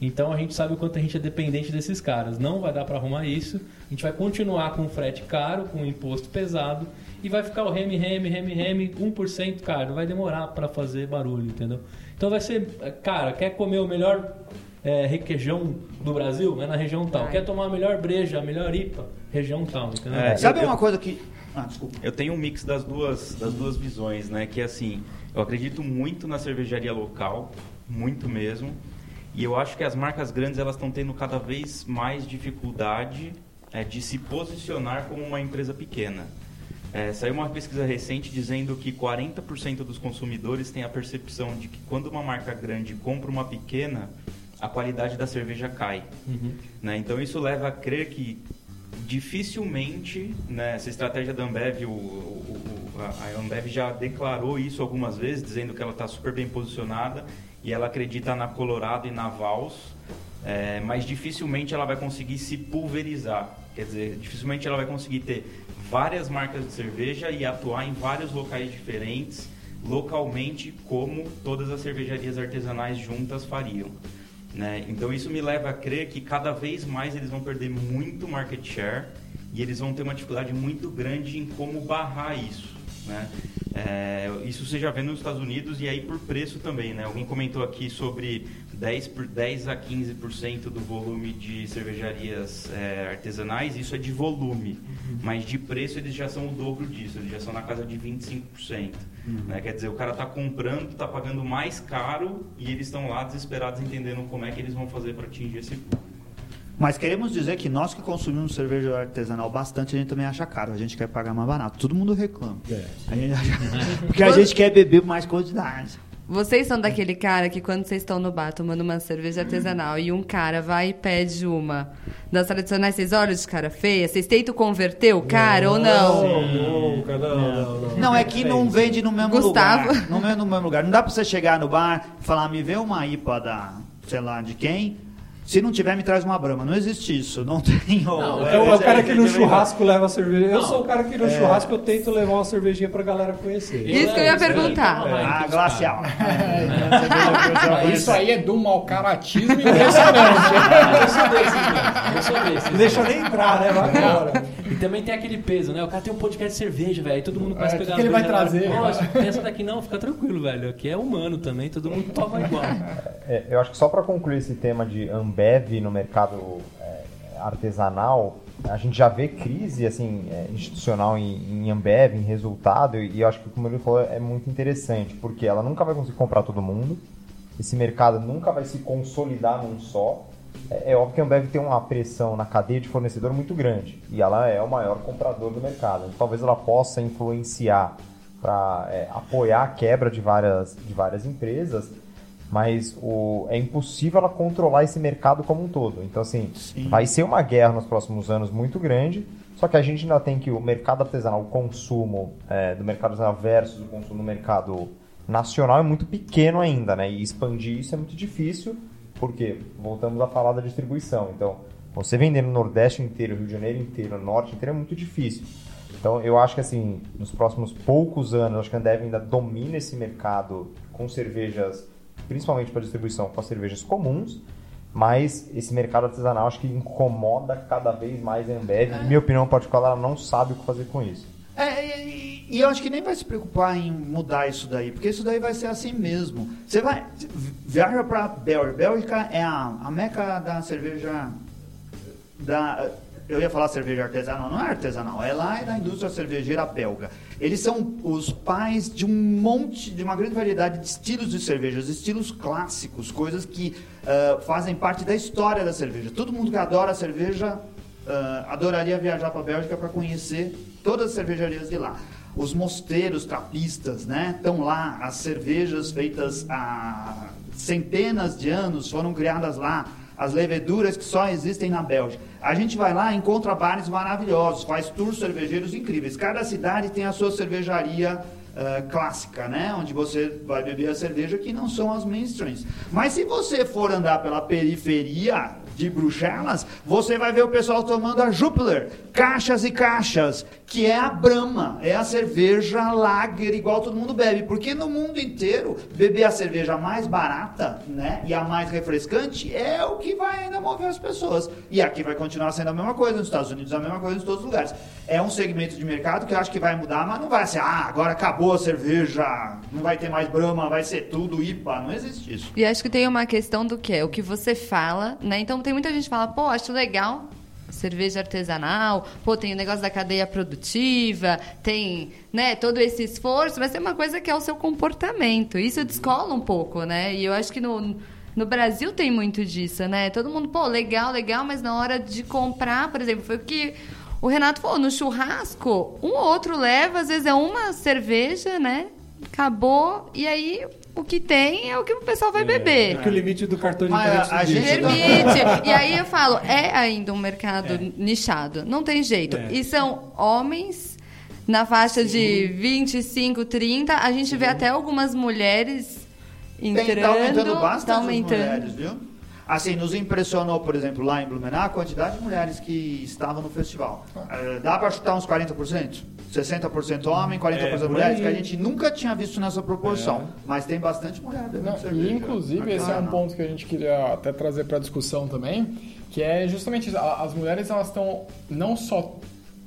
Então a gente sabe o quanto a gente é dependente desses caras. Não vai dar para arrumar isso. A gente vai continuar com frete caro, com imposto pesado e vai ficar o reme, reme, reme, reme, 1%, cara. Não vai demorar para fazer barulho, entendeu? Então vai ser, cara, quer comer o melhor é, requeijão do Brasil? É na região tal. Quer tomar a melhor breja, a melhor IPA? Região tal, entendeu? É, Sabe eu- uma coisa que. Ah, desculpa. Eu tenho um mix das duas, das duas visões, né? Que é assim, eu acredito muito na cervejaria local, muito mesmo. E eu acho que as marcas grandes elas estão tendo cada vez mais dificuldade é, de se posicionar como uma empresa pequena. É, saiu uma pesquisa recente dizendo que 40% dos consumidores têm a percepção de que quando uma marca grande compra uma pequena, a qualidade da cerveja cai. Né? Então isso leva a crer que dificilmente, né, essa estratégia da Ambev, o, o- o- a Ambev já declarou isso algumas vezes, dizendo que ela está super bem posicionada e ela acredita na Colorado e na Vals, é, mas dificilmente ela vai conseguir se pulverizar. Quer dizer, dificilmente ela vai conseguir ter várias marcas de cerveja e atuar em vários locais diferentes, localmente, como todas as cervejarias artesanais juntas fariam. Né? Então isso me leva a crer que cada vez mais eles vão perder muito market share e eles vão ter uma dificuldade muito grande em como barrar isso. Né? É, isso você já vê nos Estados Unidos e aí por preço também, né? Alguém comentou aqui sobre 10, por 10 a 15% do volume de cervejarias é, artesanais, isso é de volume, mas de preço eles já são o dobro disso, eles já são na casa de 25%. Né? Quer dizer, o cara está comprando, está pagando mais caro e eles estão lá desesperados entendendo como é que eles vão fazer para atingir esse público. Mas queremos dizer que nós que consumimos cerveja artesanal bastante, a gente também acha caro. A gente quer pagar mais barato. Todo mundo reclama. A gente acha- Porque a gente quer beber mais quantidade. Vocês são daquele cara que quando vocês estão no bar tomando uma cerveja artesanal e um cara vai e pede uma das tradicionais, vocês olham de cara feia? Vocês tentam converter o cara ou não? Nunca, não, não, não. Não, é que não vende no mesmo Gustavo. lugar. Não vende no mesmo lugar. Não dá pra você chegar no bar e falar, me vê uma IPA da, sei lá, de quem? Se não tiver, me traz uma brama. Não existe isso. Não tem. o- Então, é o cara que no é- churrasco leva a cerveja. Eu Não. sou o cara que no churrasco eu tento levar uma cervejinha pra galera conhecer. Isso que eu ia levo, perguntar. Ah, glacial. Isso aí é um mau caratismo impressionante. Eu sou desses. Eu sou desses. Não deixa nem entrar, né? Vai embora. E também tem aquele peso, né? O cara tem um podcast de cerveja, velho. Todo mundo começa É, a pegar que que ele vai trazer? essa daqui não, fica tranquilo, velho. Aqui é humano também, todo mundo toma igual. É, eu acho que só para concluir esse tema de Ambev no mercado é, artesanal, a gente já vê crise assim é, institucional em, em Ambev, em resultado, e eu acho que como ele falou é muito interessante, porque ela nunca vai conseguir comprar todo mundo, esse mercado nunca vai se consolidar num só. É, é óbvio que a Ambev tem uma pressão na cadeia de fornecedor muito grande, e ela é o maior comprador do mercado. Então, talvez ela possa influenciar para apoiar a quebra de várias, de várias empresas, mas o, é impossível ela controlar esse mercado como um todo. Então, assim, vai ser uma guerra nos próximos anos muito grande, só que a gente ainda tem que o mercado artesanal, o consumo é, do mercado artesanal versus o consumo do mercado nacional é muito pequeno ainda, né? E expandir isso é muito difícil, porque voltamos a falar da distribuição. Então, você vender no Nordeste inteiro, Rio de Janeiro inteiro, Norte inteiro é muito difícil. Então, eu acho que assim, nos próximos poucos anos, acho que a Ambev ainda domina esse mercado com cervejas, principalmente para distribuição, com as cervejas comuns, mas esse mercado artesanal acho que incomoda cada vez mais a Ambev. Em minha opinião particular, ela não sabe o que fazer com isso. É, e, e eu acho que nem vai se preocupar em mudar isso daí, porque isso daí vai ser assim mesmo. Você vai, viaja para Bélgica. Bélgica é a, a meca da cerveja da eu ia falar cerveja artesanal, não é artesanal, é lá é da indústria cervejeira belga. Eles são os pais de um monte, de uma grande variedade de estilos de cervejas, estilos clássicos, coisas que ah, fazem parte da história da cerveja. Todo mundo que adora cerveja ah, adoraria viajar para a Bélgica para conhecer todas as cervejarias de lá. Os mosteiros trapistas, né, estão lá. As cervejas feitas há centenas de anos foram criadas lá. As leveduras que só existem na Bélgica. A gente vai lá, encontra bares maravilhosos, faz tours cervejeiros incríveis. Cada cidade tem a sua cervejaria eh, clássica, né? Onde você vai beber a cerveja que não são as mainstreams. Mas se você for andar pela periferia de Bruxelas, você vai ver o pessoal tomando a Jupiler, caixas e caixas, que é a Brahma, é a cerveja lager igual todo mundo bebe, porque no mundo inteiro beber a cerveja mais barata, né, e a mais refrescante é o que vai ainda mover as pessoas. E aqui vai continuar sendo a mesma coisa, nos Estados Unidos a mesma coisa em todos os lugares. É um segmento de mercado que eu acho que vai mudar, mas não vai ser, ah, agora acabou a cerveja, não vai ter mais Brahma, vai ser tudo IPA, não existe isso. E acho que tem uma questão do que? O que você fala, né? Então tem muita gente que fala, pô, acho legal cerveja artesanal, pô, tem o negócio da cadeia produtiva, tem, né, todo esse esforço, mas tem uma coisa que é o seu comportamento. Isso descola um pouco, né? E eu acho que no, no Brasil tem muito disso, né? Todo mundo, pô, legal, legal, mas na hora de comprar, por exemplo, foi o que o Renato falou, no churrasco, um ou outro leva, às vezes é uma cerveja, né? Acabou, e aí o que tem é o que o pessoal vai beber. É que o limite do cartão de crédito a gente- né? Permite. E aí eu falo, é ainda um mercado nichado. Não tem jeito. É. E são homens na faixa de 25, 30. A gente vê até algumas mulheres entrando. Tem, tá aumentando bastante tá as aumentando. mulheres, viu? Assim, nos impressionou, por exemplo, lá em Blumenau, a quantidade de mulheres que estavam no festival. Eh, dá para chutar uns 40%? 60% homem, 40% É, mulheres, aí. que a gente nunca tinha visto nessa proporção. Mas tem bastante mulher Não, cerveja. e inclusive esse é um ponto que a gente queria até trazer para discussão também, que é justamente isso, as mulheres elas estão não só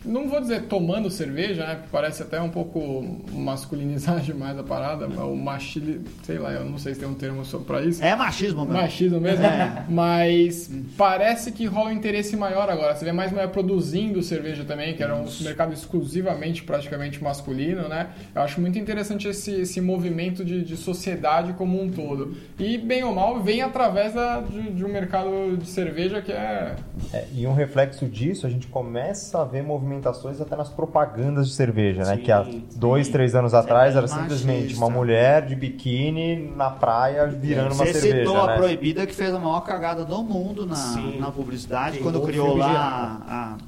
não vou dizer tomando cerveja, né? Parece até um pouco masculinizar demais a parada, mas o machili, sei lá, eu não sei se tem um termo só pra isso. É machismo mesmo. Machismo mesmo, É. mas parece que rola um interesse maior agora. Você vê mais mulher produzindo cerveja também, que era um mercado exclusivamente, praticamente masculino, né? Eu acho muito interessante esse, esse movimento de, de sociedade como um todo. E, bem ou mal, vem através da, de, de um mercado de cerveja que é... É, e um reflexo disso, a gente começa a ver movimentações até nas propagandas de cerveja, né? Sim, Que há sim. dois, três anos atrás era machista. simplesmente uma mulher de biquíni na praia virando uma Você cerveja, citou a né? Proibida que fez a maior cagada do mundo na, Sim. na publicidade, quando criou lá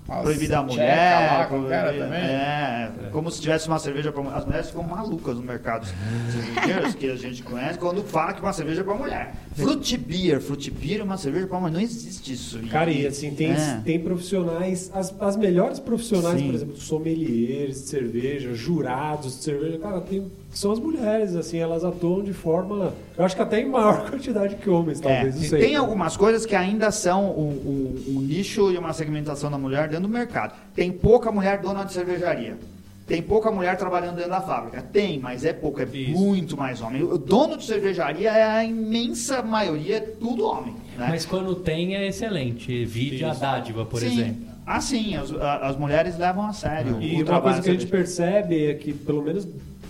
a, As Proibida tcheca Mulher. lá, como que era proibida- também? É, como se tivesse uma cerveja mulher. As mulheres ficam malucas no mercado que a gente conhece quando fala que uma cerveja é pra mulher. Fruit beer, fruit beer é uma cerveja pra mulher. Não existe isso. Cara, e assim, tem, É. tem profissionais, as, as melhores profissionais, Sim. por exemplo, sommeliers de cerveja, jurados de cerveja, cara, tem, são as mulheres, assim, elas atuam de forma, eu acho que até em maior quantidade que homens, É, talvez, não sei. tem algumas coisas que ainda são um, um- um nicho e uma segmentação da mulher dentro do mercado. Tem pouca mulher dona de cervejaria. Tem pouca mulher trabalhando dentro da fábrica. Tem, mas é pouco, é Isso. muito mais homem. O dono de cervejaria é a imensa maioria, é tudo homem. Né? Mas quando tem é excelente. Vide a dádiva, por sim. exemplo. Ah, sim, as, as mulheres levam a sério. E o uma coisa que a gente percebe é que, pelo menos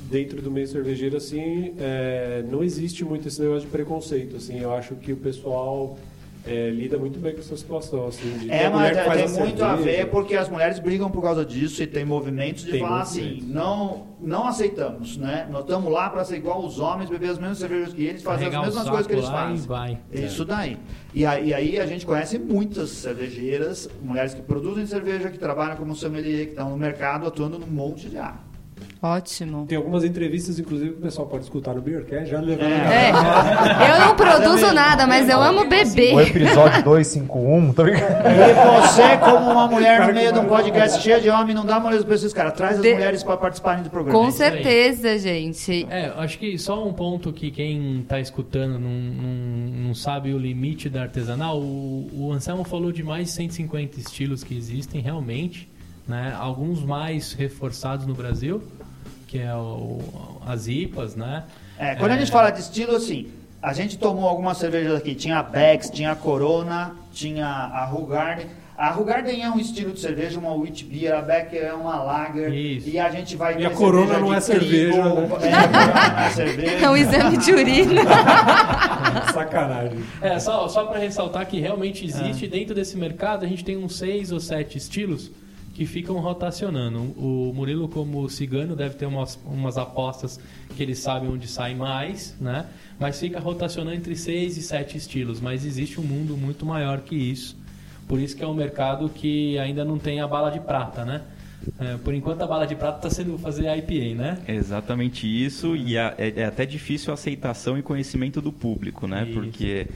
dentro do meio cervejeiro, assim, é, não existe muito esse negócio de preconceito, assim, eu acho que o pessoal é, lida muito bem com essa situação, assim, de É, a mas tem a muito a cerveja. ver porque as mulheres brigam por causa disso e tem movimentos de Tem falar assim, não, não aceitamos, né? Nós estamos lá para ser igual os homens, beber as mesmas cervejas que eles, fazer Carregar as mesmas coisas que eles e fazem. vai. Isso daí. E aí, e aí a gente conhece muitas cervejeiras, mulheres que produzem cerveja, que trabalham como sommelier, que estão no mercado atuando num monte de área. Ótimo. Tem algumas entrevistas, inclusive, que o pessoal pode escutar no Beercast, já levando É, eu não produzo nada, mas eu amo O beber. episódio 251, tô brincando. E você, como uma mulher no meio de um podcast cheio de homem, não dá moleza para esses caras. Traz as De- mulheres para participarem do programa. Com É certeza, gente. É, acho que só um ponto que quem tá escutando não, não, não sabe o limite da artesanal. O, o Anselmo falou de mais de 150 estilos que existem realmente, né? Alguns mais reforçados no Brasil, que é o, as IPAs, né? É, quando a gente fala de estilo, assim, a gente tomou algumas cervejas aqui. Tinha a Bex, tinha a Corona, tinha a Rugarden. A Rugarden é um estilo de cerveja, uma wheat beer, a Beck é uma lager. Isso. E a gente vai E a Corona cerveja não de é cerveja, trigo, né? É, a Corona não é cerveja. É um exame de urina. sacanagem. É, só, só para ressaltar que realmente existe dentro desse mercado, a gente tem uns seis ou sete estilos que ficam rotacionando. O Murilo, como cigano, deve ter umas, umas apostas que ele sabe onde sai mais, né? Mas fica rotacionando entre seis e sete estilos. Mas existe um mundo muito maior que isso. Por isso que é um mercado que ainda não tem a bala de prata, né? É, por enquanto a bala de prata está sendo fazer IPA, né? Exatamente isso, e a- é, é até difícil a aceitação e conhecimento do público, né? Isso. Porque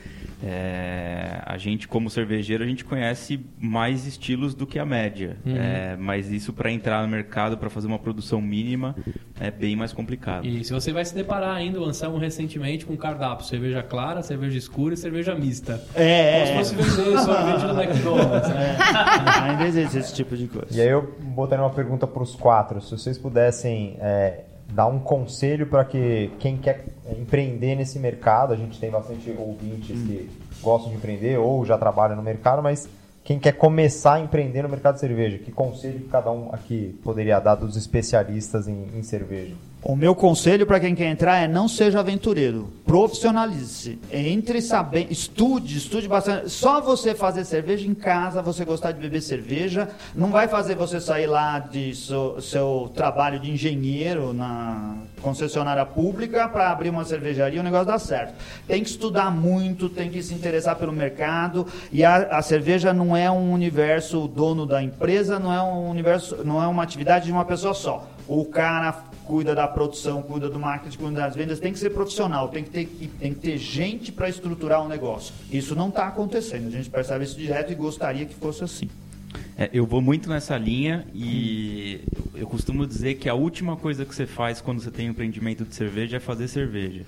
é, a gente, como cervejeiro, a gente conhece mais estilos do que a média. Uhum. É, mas isso para entrar no mercado, para fazer uma produção mínima, é bem mais complicado. E se você vai se deparar ainda, o Anselmo recentemente com cardápio, cerveja clara, cerveja escura e cerveja mista. É, Como é, se fosse vender sorvete no McDonald's, né? é. Ainda existe esse tipo de coisa. E aí eu botaria uma pergunta para os quatro. Se vocês pudessem é, dar um conselho para que quem quer empreender nesse mercado, a gente tem bastante ouvintes que gostam de empreender ou já trabalham no mercado, mas quem quer começar a empreender no mercado de cerveja, que conselho cada um aqui poderia dar dos especialistas em, em cerveja? O meu conselho para quem quer entrar é não seja aventureiro, profissionalize-se. Entre sabendo, estude, estude bastante. Só você fazer cerveja em casa, você gostar de beber cerveja, não vai fazer você sair lá de seu, seu trabalho de engenheiro na concessionária pública para abrir uma cervejaria, o negócio dá certo. Tem que estudar muito, tem que se interessar pelo mercado e a, a cerveja não é um universo o dono da empresa, não é um universo, não é uma atividade de uma pessoa só. O cara cuida da produção, cuida do marketing, cuida das vendas, tem que ser profissional, tem que ter, tem que ter gente para estruturar um negócio. Isso não está acontecendo, a gente percebe isso direto e gostaria que fosse assim. É, eu vou muito nessa linha e eu costumo dizer que a última coisa que você faz quando você tem um empreendimento de cerveja é fazer cerveja.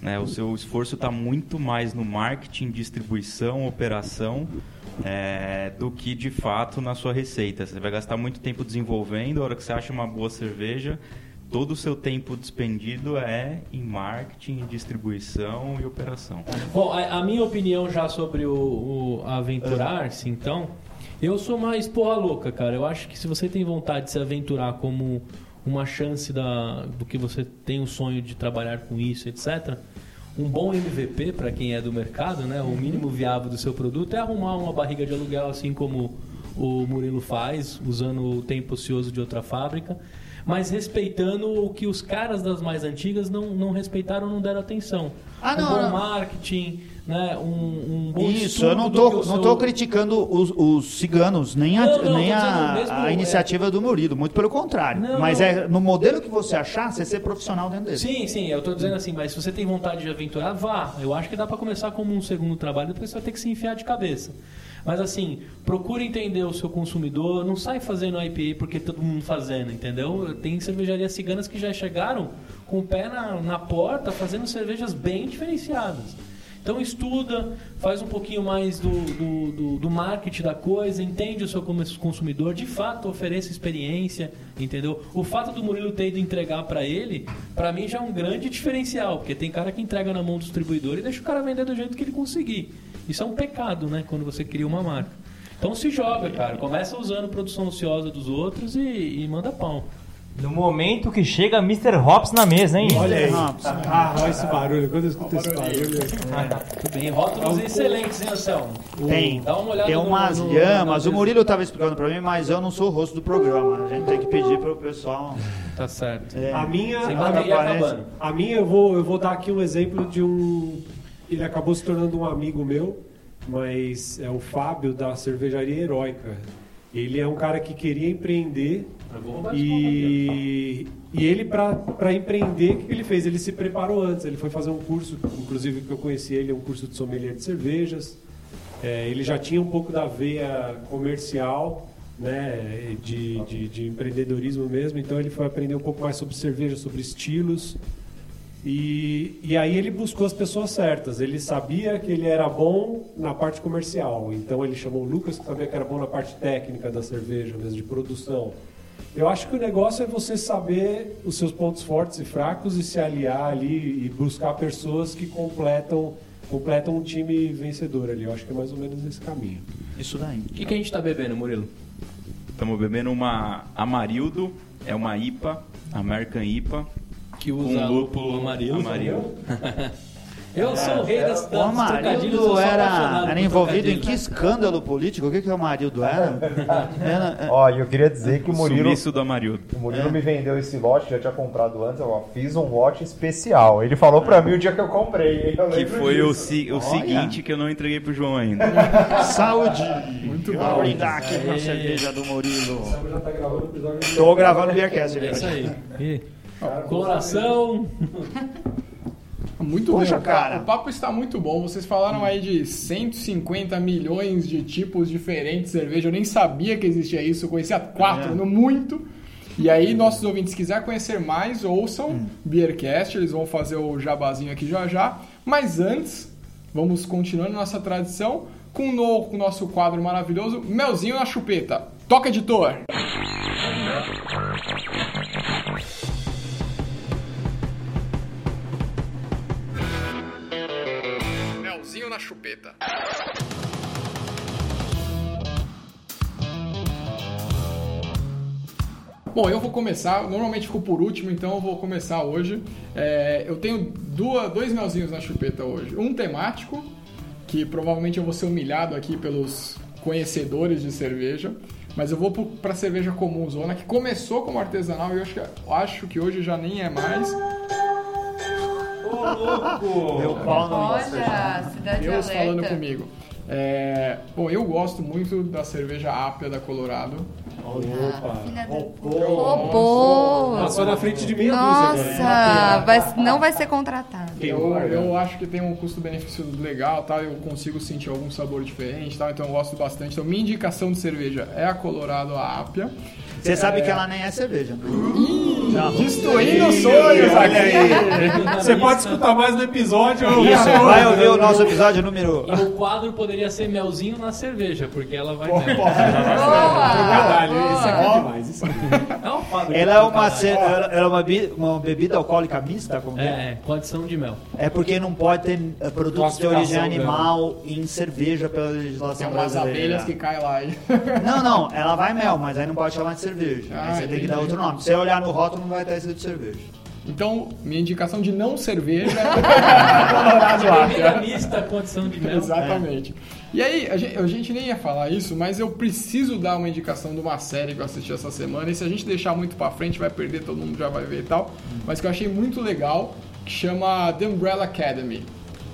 Né? O seu esforço está muito mais no marketing, distribuição, operação, é, do que de fato na sua receita. Você vai gastar muito tempo desenvolvendo, a hora que você acha uma boa cerveja, todo o seu tempo despendido é em marketing, distribuição e operação. Bom, a, a minha opinião já sobre o, o aventurar-se, então, eu sou mais porra louca, cara. Eu acho que se você tem vontade de se aventurar como uma chance da, do que você tem o sonho de trabalhar com isso, etc. Um bom MVP para quem é do mercado, né? O mínimo viável do seu produto é arrumar uma barriga de aluguel, assim como o Murilo faz, usando o tempo ocioso de outra fábrica, mas respeitando o que os caras das mais antigas não, não respeitaram, não deram atenção. Ah, não, um bom não. marketing, né? Um, um Isso, eu não o não tô criticando os, os ciganos, nem a, Não, não, nem a, mesmo, a é- iniciativa do Murilo, muito pelo contrário. Não, Mas é no modelo que você achar, você ser profissional dentro dele. Sim, sim, eu tô dizendo assim, mas se você tem vontade de aventurar, vá. Eu acho que dá pra começar como um segundo trabalho, depois você vai ter que se enfiar de cabeça. Mas assim, procure entender o seu consumidor, não sai fazendo IPA porque todo mundo fazendo, entendeu? Tem cervejarias ciganas que já chegaram com o pé na, na porta fazendo cervejas bem diferenciadas. Então estuda, faz um pouquinho mais do, do, do- do marketing da coisa, entende o seu consumidor, de fato ofereça experiência, entendeu? O fato do Murilo ter ido entregar para ele, para mim já é um grande diferencial, porque tem cara que entrega na mão do distribuidor e deixa o cara vender do jeito que ele conseguir. Isso é um pecado, né, quando você cria uma marca. Então se joga, cara, começa usando produção ociosa dos outros e, e manda pão. No momento que chega Mr. Hops na mesa, hein? Olha aí. Hops. Ah, olha esse barulho. Quando eu escuto esse barulho. Tudo bem, rótulos excelentes, hein, Anselmo? Tem. Dá uma olhada Tem umas no- lhamas. O Murilo estava explicando pra mim, mas eu não sou o rosto do programa. A gente tem que pedir pro pessoal. Tá certo. é, A minha, Sem a, acabando. a minha eu vou, eu vou dar aqui um exemplo de um. Ele acabou se tornando um amigo meu, mas é o Fábio da cervejaria Heróica. Ele é um cara que queria empreender E, e ele, para empreender, o que que ele fez? Ele se preparou antes. Ele foi fazer um curso, inclusive que eu conheci ele, um curso de sommelier de cervejas. É, ele já tinha um pouco da veia comercial, né, de, de, de empreendedorismo mesmo. Então ele foi aprender um pouco mais sobre cerveja, sobre estilos. E, e aí ele buscou as pessoas certas. Ele sabia que ele era bom na parte comercial. Então ele chamou o Lucas, que sabia que era bom na parte técnica da cerveja, mesmo de produção. Eu acho que o negócio é você saber os seus pontos fortes e fracos e se aliar ali e buscar pessoas que completam completam um time vencedor ali. Eu acho que é mais ou menos esse caminho. Isso daí. O que, que a gente tá bebendo, Murilo? Estamos bebendo uma Amarildo, é uma IPA, American IPA, Que com usa lúpulo amarildo. amarelo. Eu sou o rei das, O das eu Amarildo era, era envolvido em que escândalo político? O que, que o Amarildo era? Era- Ó, e eu queria dizer que o Murilo, Sumiço do Amarildo. o Murilo me vendeu esse lote, já tinha comprado antes, eu fiz um lote especial. Ele falou pra mim o dia que eu comprei. eu Que foi o, disso. si- o seguinte que eu não entreguei pro João ainda. Saúde! Muito bom. brindar aqui pra cerveja do Murilo. Tô gravando o Beercast. É isso aí. E, coloração. Muito Poxa, bem, o cara. o papo está muito bom. Vocês falaram aí de 150 milhões de tipos diferentes de cerveja. Eu nem sabia que existia isso. Eu conhecia quatro, É. no muito. E aí, nossos ouvintes, se quiser conhecer mais, ouçam Hum. Beercast. Eles vão fazer o jabazinho aqui já já. Mas antes, vamos continuando nossa tradição com o nosso quadro maravilhoso, Melzinho na Chupeta. Toca, editor! Melzinho Chupeta. Bom, eu vou começar. Normalmente fico por último, então eu vou começar hoje. É, eu tenho duas, dois melzinhos na chupeta hoje. Um temático, que provavelmente eu vou ser humilhado aqui pelos conhecedores de cerveja. Mas eu vou para cerveja comum zona, que começou como artesanal e eu acho que, eu acho que hoje já nem é mais. Meu pau no Olha, cidade Deus alerta. falando comigo. É, bom, eu gosto muito da cerveja Ápia da Colorado. Opa, da- roubou. Passou na frente de dúzia. né? Nossa, vai- não vai ser contratado. Eu, eu acho que tem um custo-benefício legal, tá? Eu consigo sentir algum sabor diferente, tá? Então eu gosto bastante. Então minha indicação de cerveja é a Colorado a Ápia. Você sabe que ela nem é cerveja. né? Destruindo sonhos Olha aqui. aí. Você pode escutar mais no episódio. Isso, vai ouvir o nosso episódio número. E o quadro poderia ser melzinho na cerveja, porque ela vai. Pô. Caralho, isso aqui é demais. Isso. É Ela é uma, ela é uma, bi- uma bebida alcoólica mista? Como é? É, é, com adição de mel. É porque não pode ter eh, produtos de origem dela. animal em cerveja pela Tem legislação umas brasileira. abelhas que caem lá. Não, não, ela vai mel, mas aí não pode chamar de cerveja. Ah, aí você tem que dar outro nome. Se você olhar no rótulo, não vai estar escrito cerveja. Então, minha indicação de não cerveja é Colorado Lager. mista com adição de mel. Exatamente. E aí, a gente, a gente nem ia falar isso, mas eu preciso dar uma indicação de uma série que eu assisti essa semana. E se a gente deixar muito pra frente, vai perder, todo mundo já vai ver e tal. Mas que eu achei muito legal, que chama The Umbrella Academy.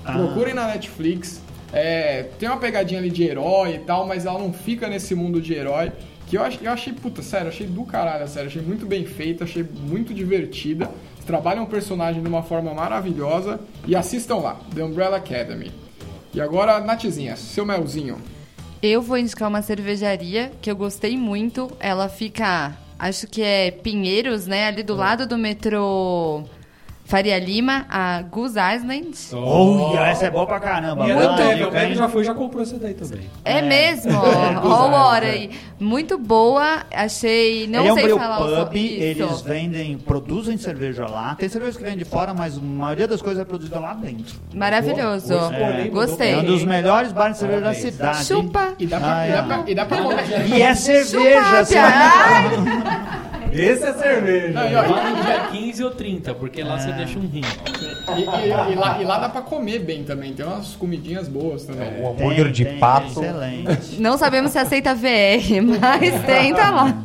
Procurem na Netflix. É, tem uma pegadinha ali de herói e tal, mas ela não fica nesse mundo de herói. Que eu, eu achei, puta, sério, achei do caralho a série. Achei muito bem feita, achei muito divertida. Trabalham o personagem de uma forma maravilhosa. E assistam lá, The Umbrella Academy. E agora, Natizinha, seu melzinho. Eu vou indicar uma cervejaria que eu gostei muito. Ela fica, acho que é Pinheiros, né? Ali do lado do metrô Faria Lima, a Goose Island. Olha, essa é boa pra caramba. E ela teve, o hein? já foi, já comprou essa daí também. É, mesmo? Ó, Goose ó o hora é. aí. Muito boa, achei. Não Ele é um sei falar o pub, so- isso. eles vendem, produzem cerveja lá. Tem cerveja que vem de fora, mas a maioria das coisas é produzida lá dentro. Maravilhoso. Boa, boa escolha, hein? Gostei. É um dos melhores bares de cerveja da cidade. Chupa. E dá pra, Ah, e dá é. pra, e dá pra. E é cerveja. Chupa, assim. Esse é cerveja. Não, e, ó, Lá no dia 15 ou 30, porque lá você deixa um rim. e- e- e lá, e lá dá pra comer bem também. Tem umas comidinhas boas também. O hambúrguer Tem, de tem, pato. Excelente. Não sabemos se aceita VR, mas tenta lá.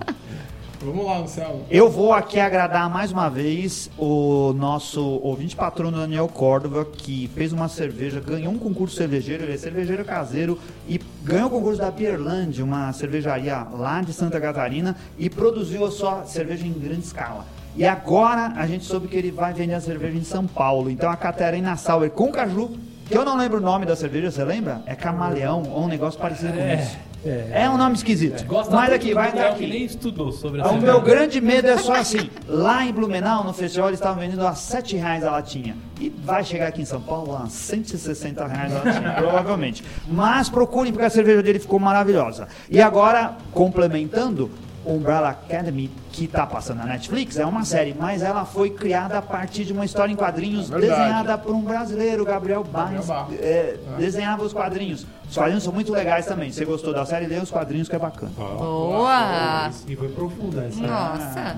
Vamos lá, Anselmo. Eu vou aqui agradar mais uma vez o nosso ouvinte patrono Daniel Córdova, que fez uma cerveja, ganhou um concurso cervejeiro, ele é cervejeiro caseiro e ganhou o concurso da Beerland, uma cervejaria lá de Santa Catarina, e produziu a sua cerveja em grande escala. E agora a gente soube que ele vai vender a cerveja em São Paulo. Então a Catarina Sauer com caju, que eu não lembro o nome da cerveja, você lembra? É camaleão ou um negócio parecido com isso. É um nome esquisito. Gosta Mas aqui, vai que aqui. nem estudou sobre O meu grande medo é só assim, lá em Blumenau, no festival, eles estavam vendendo a 7 reais a latinha. E vai chegar aqui em São Paulo a 160 reais a latinha, provavelmente. Mas procurem, porque a cerveja dele ficou maravilhosa. E agora, complementando, Umbrella Academy, que está passando na Netflix, é uma série, mas ela foi criada a partir de uma história em quadrinhos É verdade. desenhada por um brasileiro, Gabriel Baez. Barros. É, desenhava os quadrinhos. Os quadrinhos são muito legais também. Se você gostou da série, lê os quadrinhos que é bacana. Boa. E foi profunda essa. Nossa.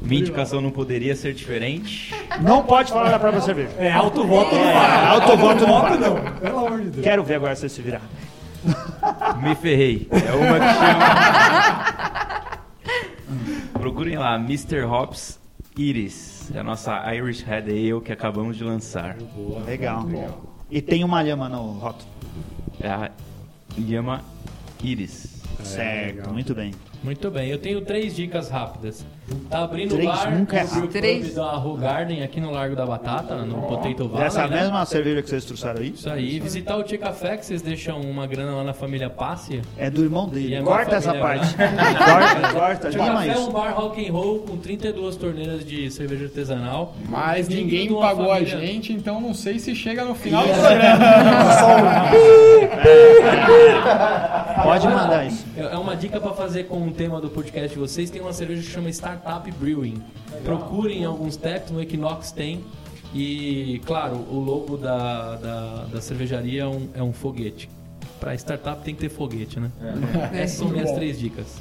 Minha indicação não poderia ser diferente. Não pode falar da própria cerveja. É, alto voto não É, vale. alto voto não não. Pelo amor de Deus. Quero ver agora você se virar. Me ferrei. É uma que chama. Procurem lá, Mr. Hops Iris. É a nossa Irish Red Ale que acabamos de lançar. Legal. E tem uma lhama no rótulo. É a Yama Iris. certo, muito bem. Muito bem, eu tenho três dicas rápidas. Tá abrindo o Três bar nunca é Brew Três. Pub da Rue Garden aqui no Largo da Batata, no Potato Valley. Essa né? mesma cerveja que vocês trouxeram aí Isso aí, visitar o Tia Café, que vocês deixam uma grana lá na família Passe. é do irmão dele. é Corta essa parte. corta, corta, Tia Café é um bar rock and roll com 32 torneiras de cerveja artesanal. Mas ninguém pagou a família. gente, então não sei se chega no final do programa. Pode mandar isso. É é uma dica para fazer com o tema do podcast de vocês. Tem uma cerveja que chama Startup Brewing. Procurem alguns taps, no Equinox tem. E, claro, o logo da, da, da cervejaria é um, é um foguete. Para startup tem que ter foguete, né? Essas são minhas três dicas.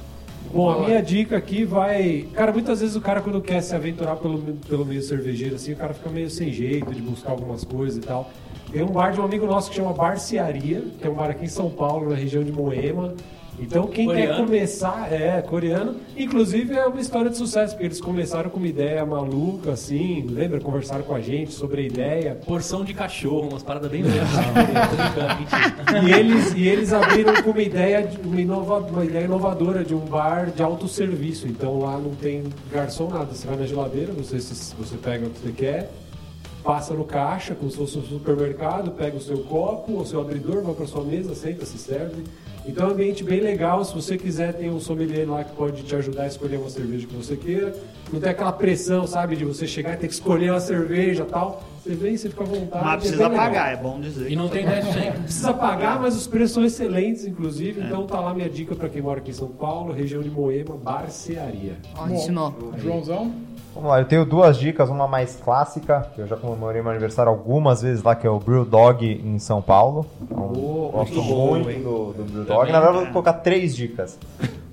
Bom, a minha dica aqui vai. Cara, muitas vezes o cara, quando quer se aventurar pelo, pelo meio cervejeiro, assim, o cara fica meio sem jeito de buscar algumas coisas e tal. Tem um bar de um amigo nosso que chama Barcearia, que é um bar aqui em São Paulo, na região de Moema. Então, quem quer Coreano. começar, é coreano, inclusive é uma história de sucesso, porque eles começaram com uma ideia maluca, assim, lembra? Conversaram com a gente sobre a ideia. Porção de cachorro, umas paradas bem brincando, mentira. E eles, e eles abriram com uma ideia, de- uma, inova- uma ideia inovadora de um bar de autosserviço. Então lá não tem garçom nada. Você vai na geladeira, você, se- você pega o que você quer, passa no caixa, como se fosse um supermercado, pega o seu copo, o seu abridor, vai para sua mesa, senta, se serve. Então é um ambiente bem legal. Se você quiser, tem um sommelier lá que pode te ajudar a escolher uma cerveja que você queira. Não tem aquela pressão, sabe, de você chegar e ter que escolher uma cerveja e tal. Você vem, você fica à vontade. Mas é precisa legal. pagar, é bom dizer. E não tem dash check. Precisa pagar, mas os preços são excelentes, inclusive. Então tá lá minha dica para quem mora aqui em São Paulo, região de Moema, Barcearia. Ótimo. Joãozão? Vamos lá, eu tenho duas dicas, uma mais clássica, que eu já comemorei meu aniversário algumas vezes lá, que é o Brew Dog em São Paulo. Então, gosto muito muito do, do Brew Dog. Na verdade, eu vou colocar três dicas.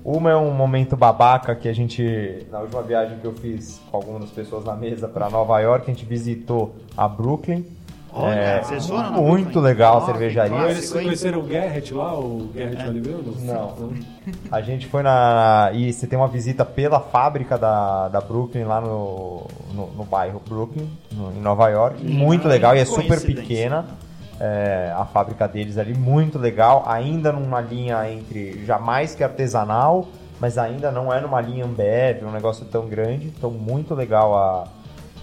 Uma é um momento babaca que a gente, na última viagem que eu fiz com algumas pessoas na mesa para Nova York, a gente visitou a Brooklyn. Olha, É, vocês foram muito Brooklyn? legal a cervejaria. clássico, Vocês conheceram o Garrett lá, o Garrett é. Oliveira? Não. A gente foi na. E você tem uma visita pela fábrica da, da Brooklyn lá no, no, no bairro Brooklyn, no- em Nova York. Muito legal e é super pequena. é, a fábrica deles ali, muito legal. Ainda numa linha entre jamais que artesanal, mas ainda não é numa linha Ambev, um negócio tão grande. Então, muito legal a,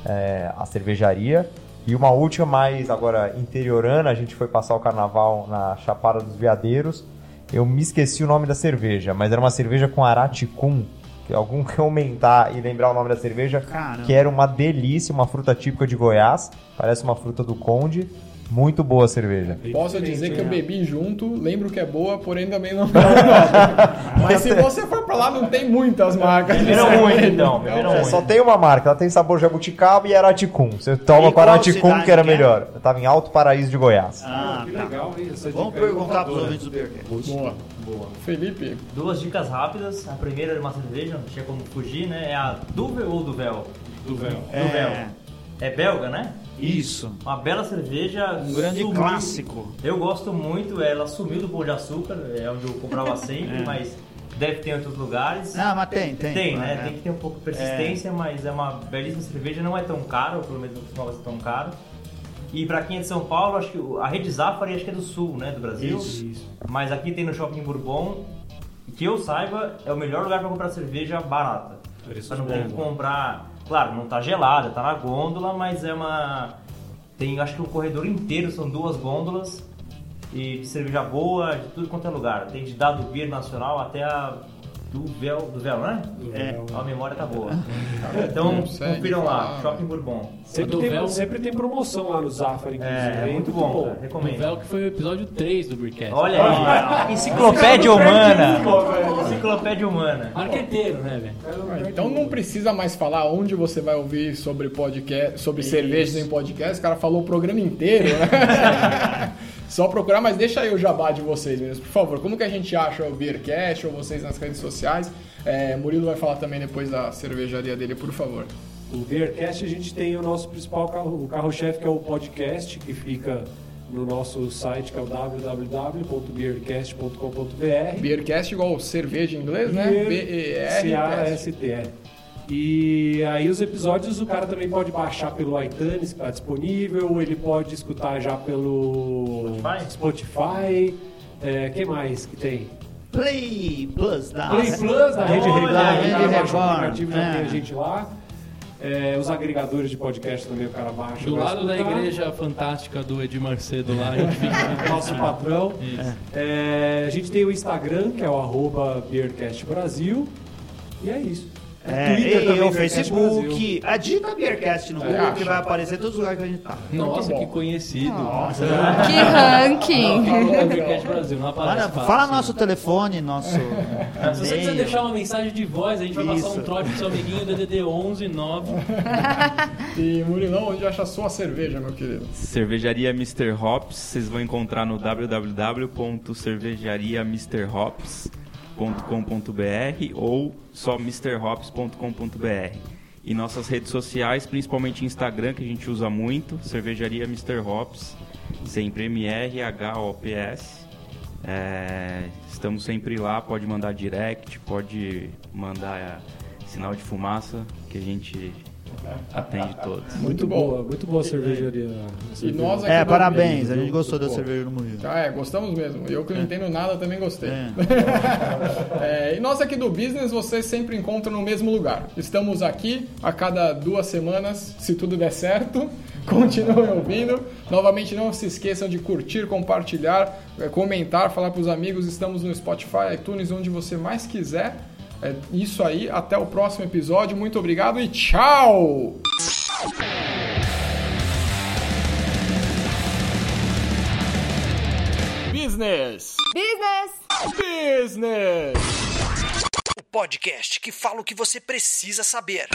é, a cervejaria. E uma última mais agora interiorana, a gente foi passar o carnaval na Chapada dos Veadeiros. Eu me esqueci o nome da cerveja, mas era uma cerveja com araticum. Que algum que aumentar e lembrar o nome da cerveja, Caramba. que era uma delícia, uma fruta típica de Goiás, parece uma fruta do Conde. Muito boa a cerveja. Posso dizer que eu bebi junto, lembro que é boa, porém também não é. Mas se você for pra lá, não tem muitas marcas. de Beberam muito cerveja. então, beberam É, muito. só tem uma marca, ela tem sabor jabuticaba e araticum. Você toma com araticum que era que é? melhor. Eu tava em Alto Paraíso de Goiás. Ah, Que tá. legal, hein? Essa Vamos perguntar pros ouvintes do Beercast. Boa. Boa. Felipe, Duas dicas rápidas. A primeira é uma cerveja, não tinha como fugir, né? É a Duvel ou Duvel? Do véu. Duvel. É belga, né? Isso. Uma bela cerveja. Um grande sumiu- clássico. Eu gosto muito, ela sumiu do Pão de Açúcar, é onde eu comprava sempre, mas deve ter em outros lugares. Não, mas tem, tem. Tem, né? É. Tem que ter um pouco de persistência, mas é uma belíssima cerveja, não é tão caro, pelo menos não costumava ser tão caro. E pra quem é de São Paulo, acho que a Rede Zafari acho que é do sul, né, do Brasil. Isso. Mas aqui tem no Shopping Bourbon, que eu saiba, é o melhor lugar pra comprar cerveja barata. Preços Pra não ter que comprar, claro, não tá gelada, tá na gôndola, mas é uma tem acho que o corredor inteiro são duas gôndolas e de cerveja boa, de tudo quanto é lugar. Tem de dado beer nacional até a do véu, do véu, né? É. A memória tá boa. Então, confiram lá. Shopping Bourbon. Sempre Do tem, véu. sempre tem promoção lá no Zafari, inclusive. É, hein? muito bom, cara, O recomendo. Véu que foi o episódio 3 do Beercast. Olha aí, enciclopédia humana. Enciclopédia humana. Marqueteiro, né, velho? então não precisa mais falar onde você vai ouvir sobre podcast, sobre cervejas em podcast. O cara falou o programa inteiro, né? Só procurar, mas deixa aí o jabá de vocês, meninos, por favor. Como que a gente acha o Beercast ou vocês nas redes sociais? É, Murilo vai falar também depois da cervejaria dele, por favor. O Beercast a gente tem o nosso principal carro, o carro-chefe que é o podcast, que fica no nosso site que é o www.beercast.com.br. Beercast igual cerveja em inglês, né? Beer, B-E-R. C-A-S-T-E. E aí os episódios o cara também pode baixar pelo iTunes, que está disponível, ele pode escutar já pelo Spotify? Spotify. É, que mais que tem? Play Plus da Play Plus da Rede Olha, Record. Rede aplicativo, já é. tem a gente lá. É, os agregadores de podcast também o cara baixa. Do lado da igreja fantástica do Edir Macedo lá, a gente fica. Nosso patrão. É, a gente tem o Instagram, que é o arroba Beercast Brasil. E é isso. É, Twitter e também, o Beercast Facebook. A dica Beercast no Google, que vai aparecer todos os lugares que a gente tá. Nossa, que conhecido. Que ranking! Beercast Brasil, não aparece Fala, nosso telefone, nosso. Se você quiser deixar uma mensagem de voz, a gente vai passar um trote pro seu amiguinho DDD 11 9. E Murilão, onde acha a sua cerveja, meu querido? Cervejaria Mr. Hops, vocês vão encontrar no www.cervejariamrhops.com.br ou só mrhops.com.br. E nossas redes sociais, principalmente Instagram, que a gente usa muito, Cervejaria Mr. Hops, sempre M-R-H-O-P-S. É, estamos sempre lá, pode mandar direct, pode mandar é, sinal de fumaça, que a gente atende todos. Muito bom. boa, muito boa a cervejaria. E nós aqui É, parabéns, a gente gostou da cerveja do Murilo. Ah, é, gostamos mesmo. Eu que não entendo nada também gostei. É. É, e nós aqui do Business vocês sempre encontram no mesmo lugar. Estamos aqui a cada duas semanas, se tudo der certo. continuem ouvindo. Novamente, não se esqueçam de curtir, compartilhar, eh, comentar, falar para os amigos. Estamos no Spotify, iTunes, onde você mais quiser. É isso aí, até o próximo episódio. Muito obrigado e tchau! Business! Business! Business! O podcast que fala o que você precisa saber.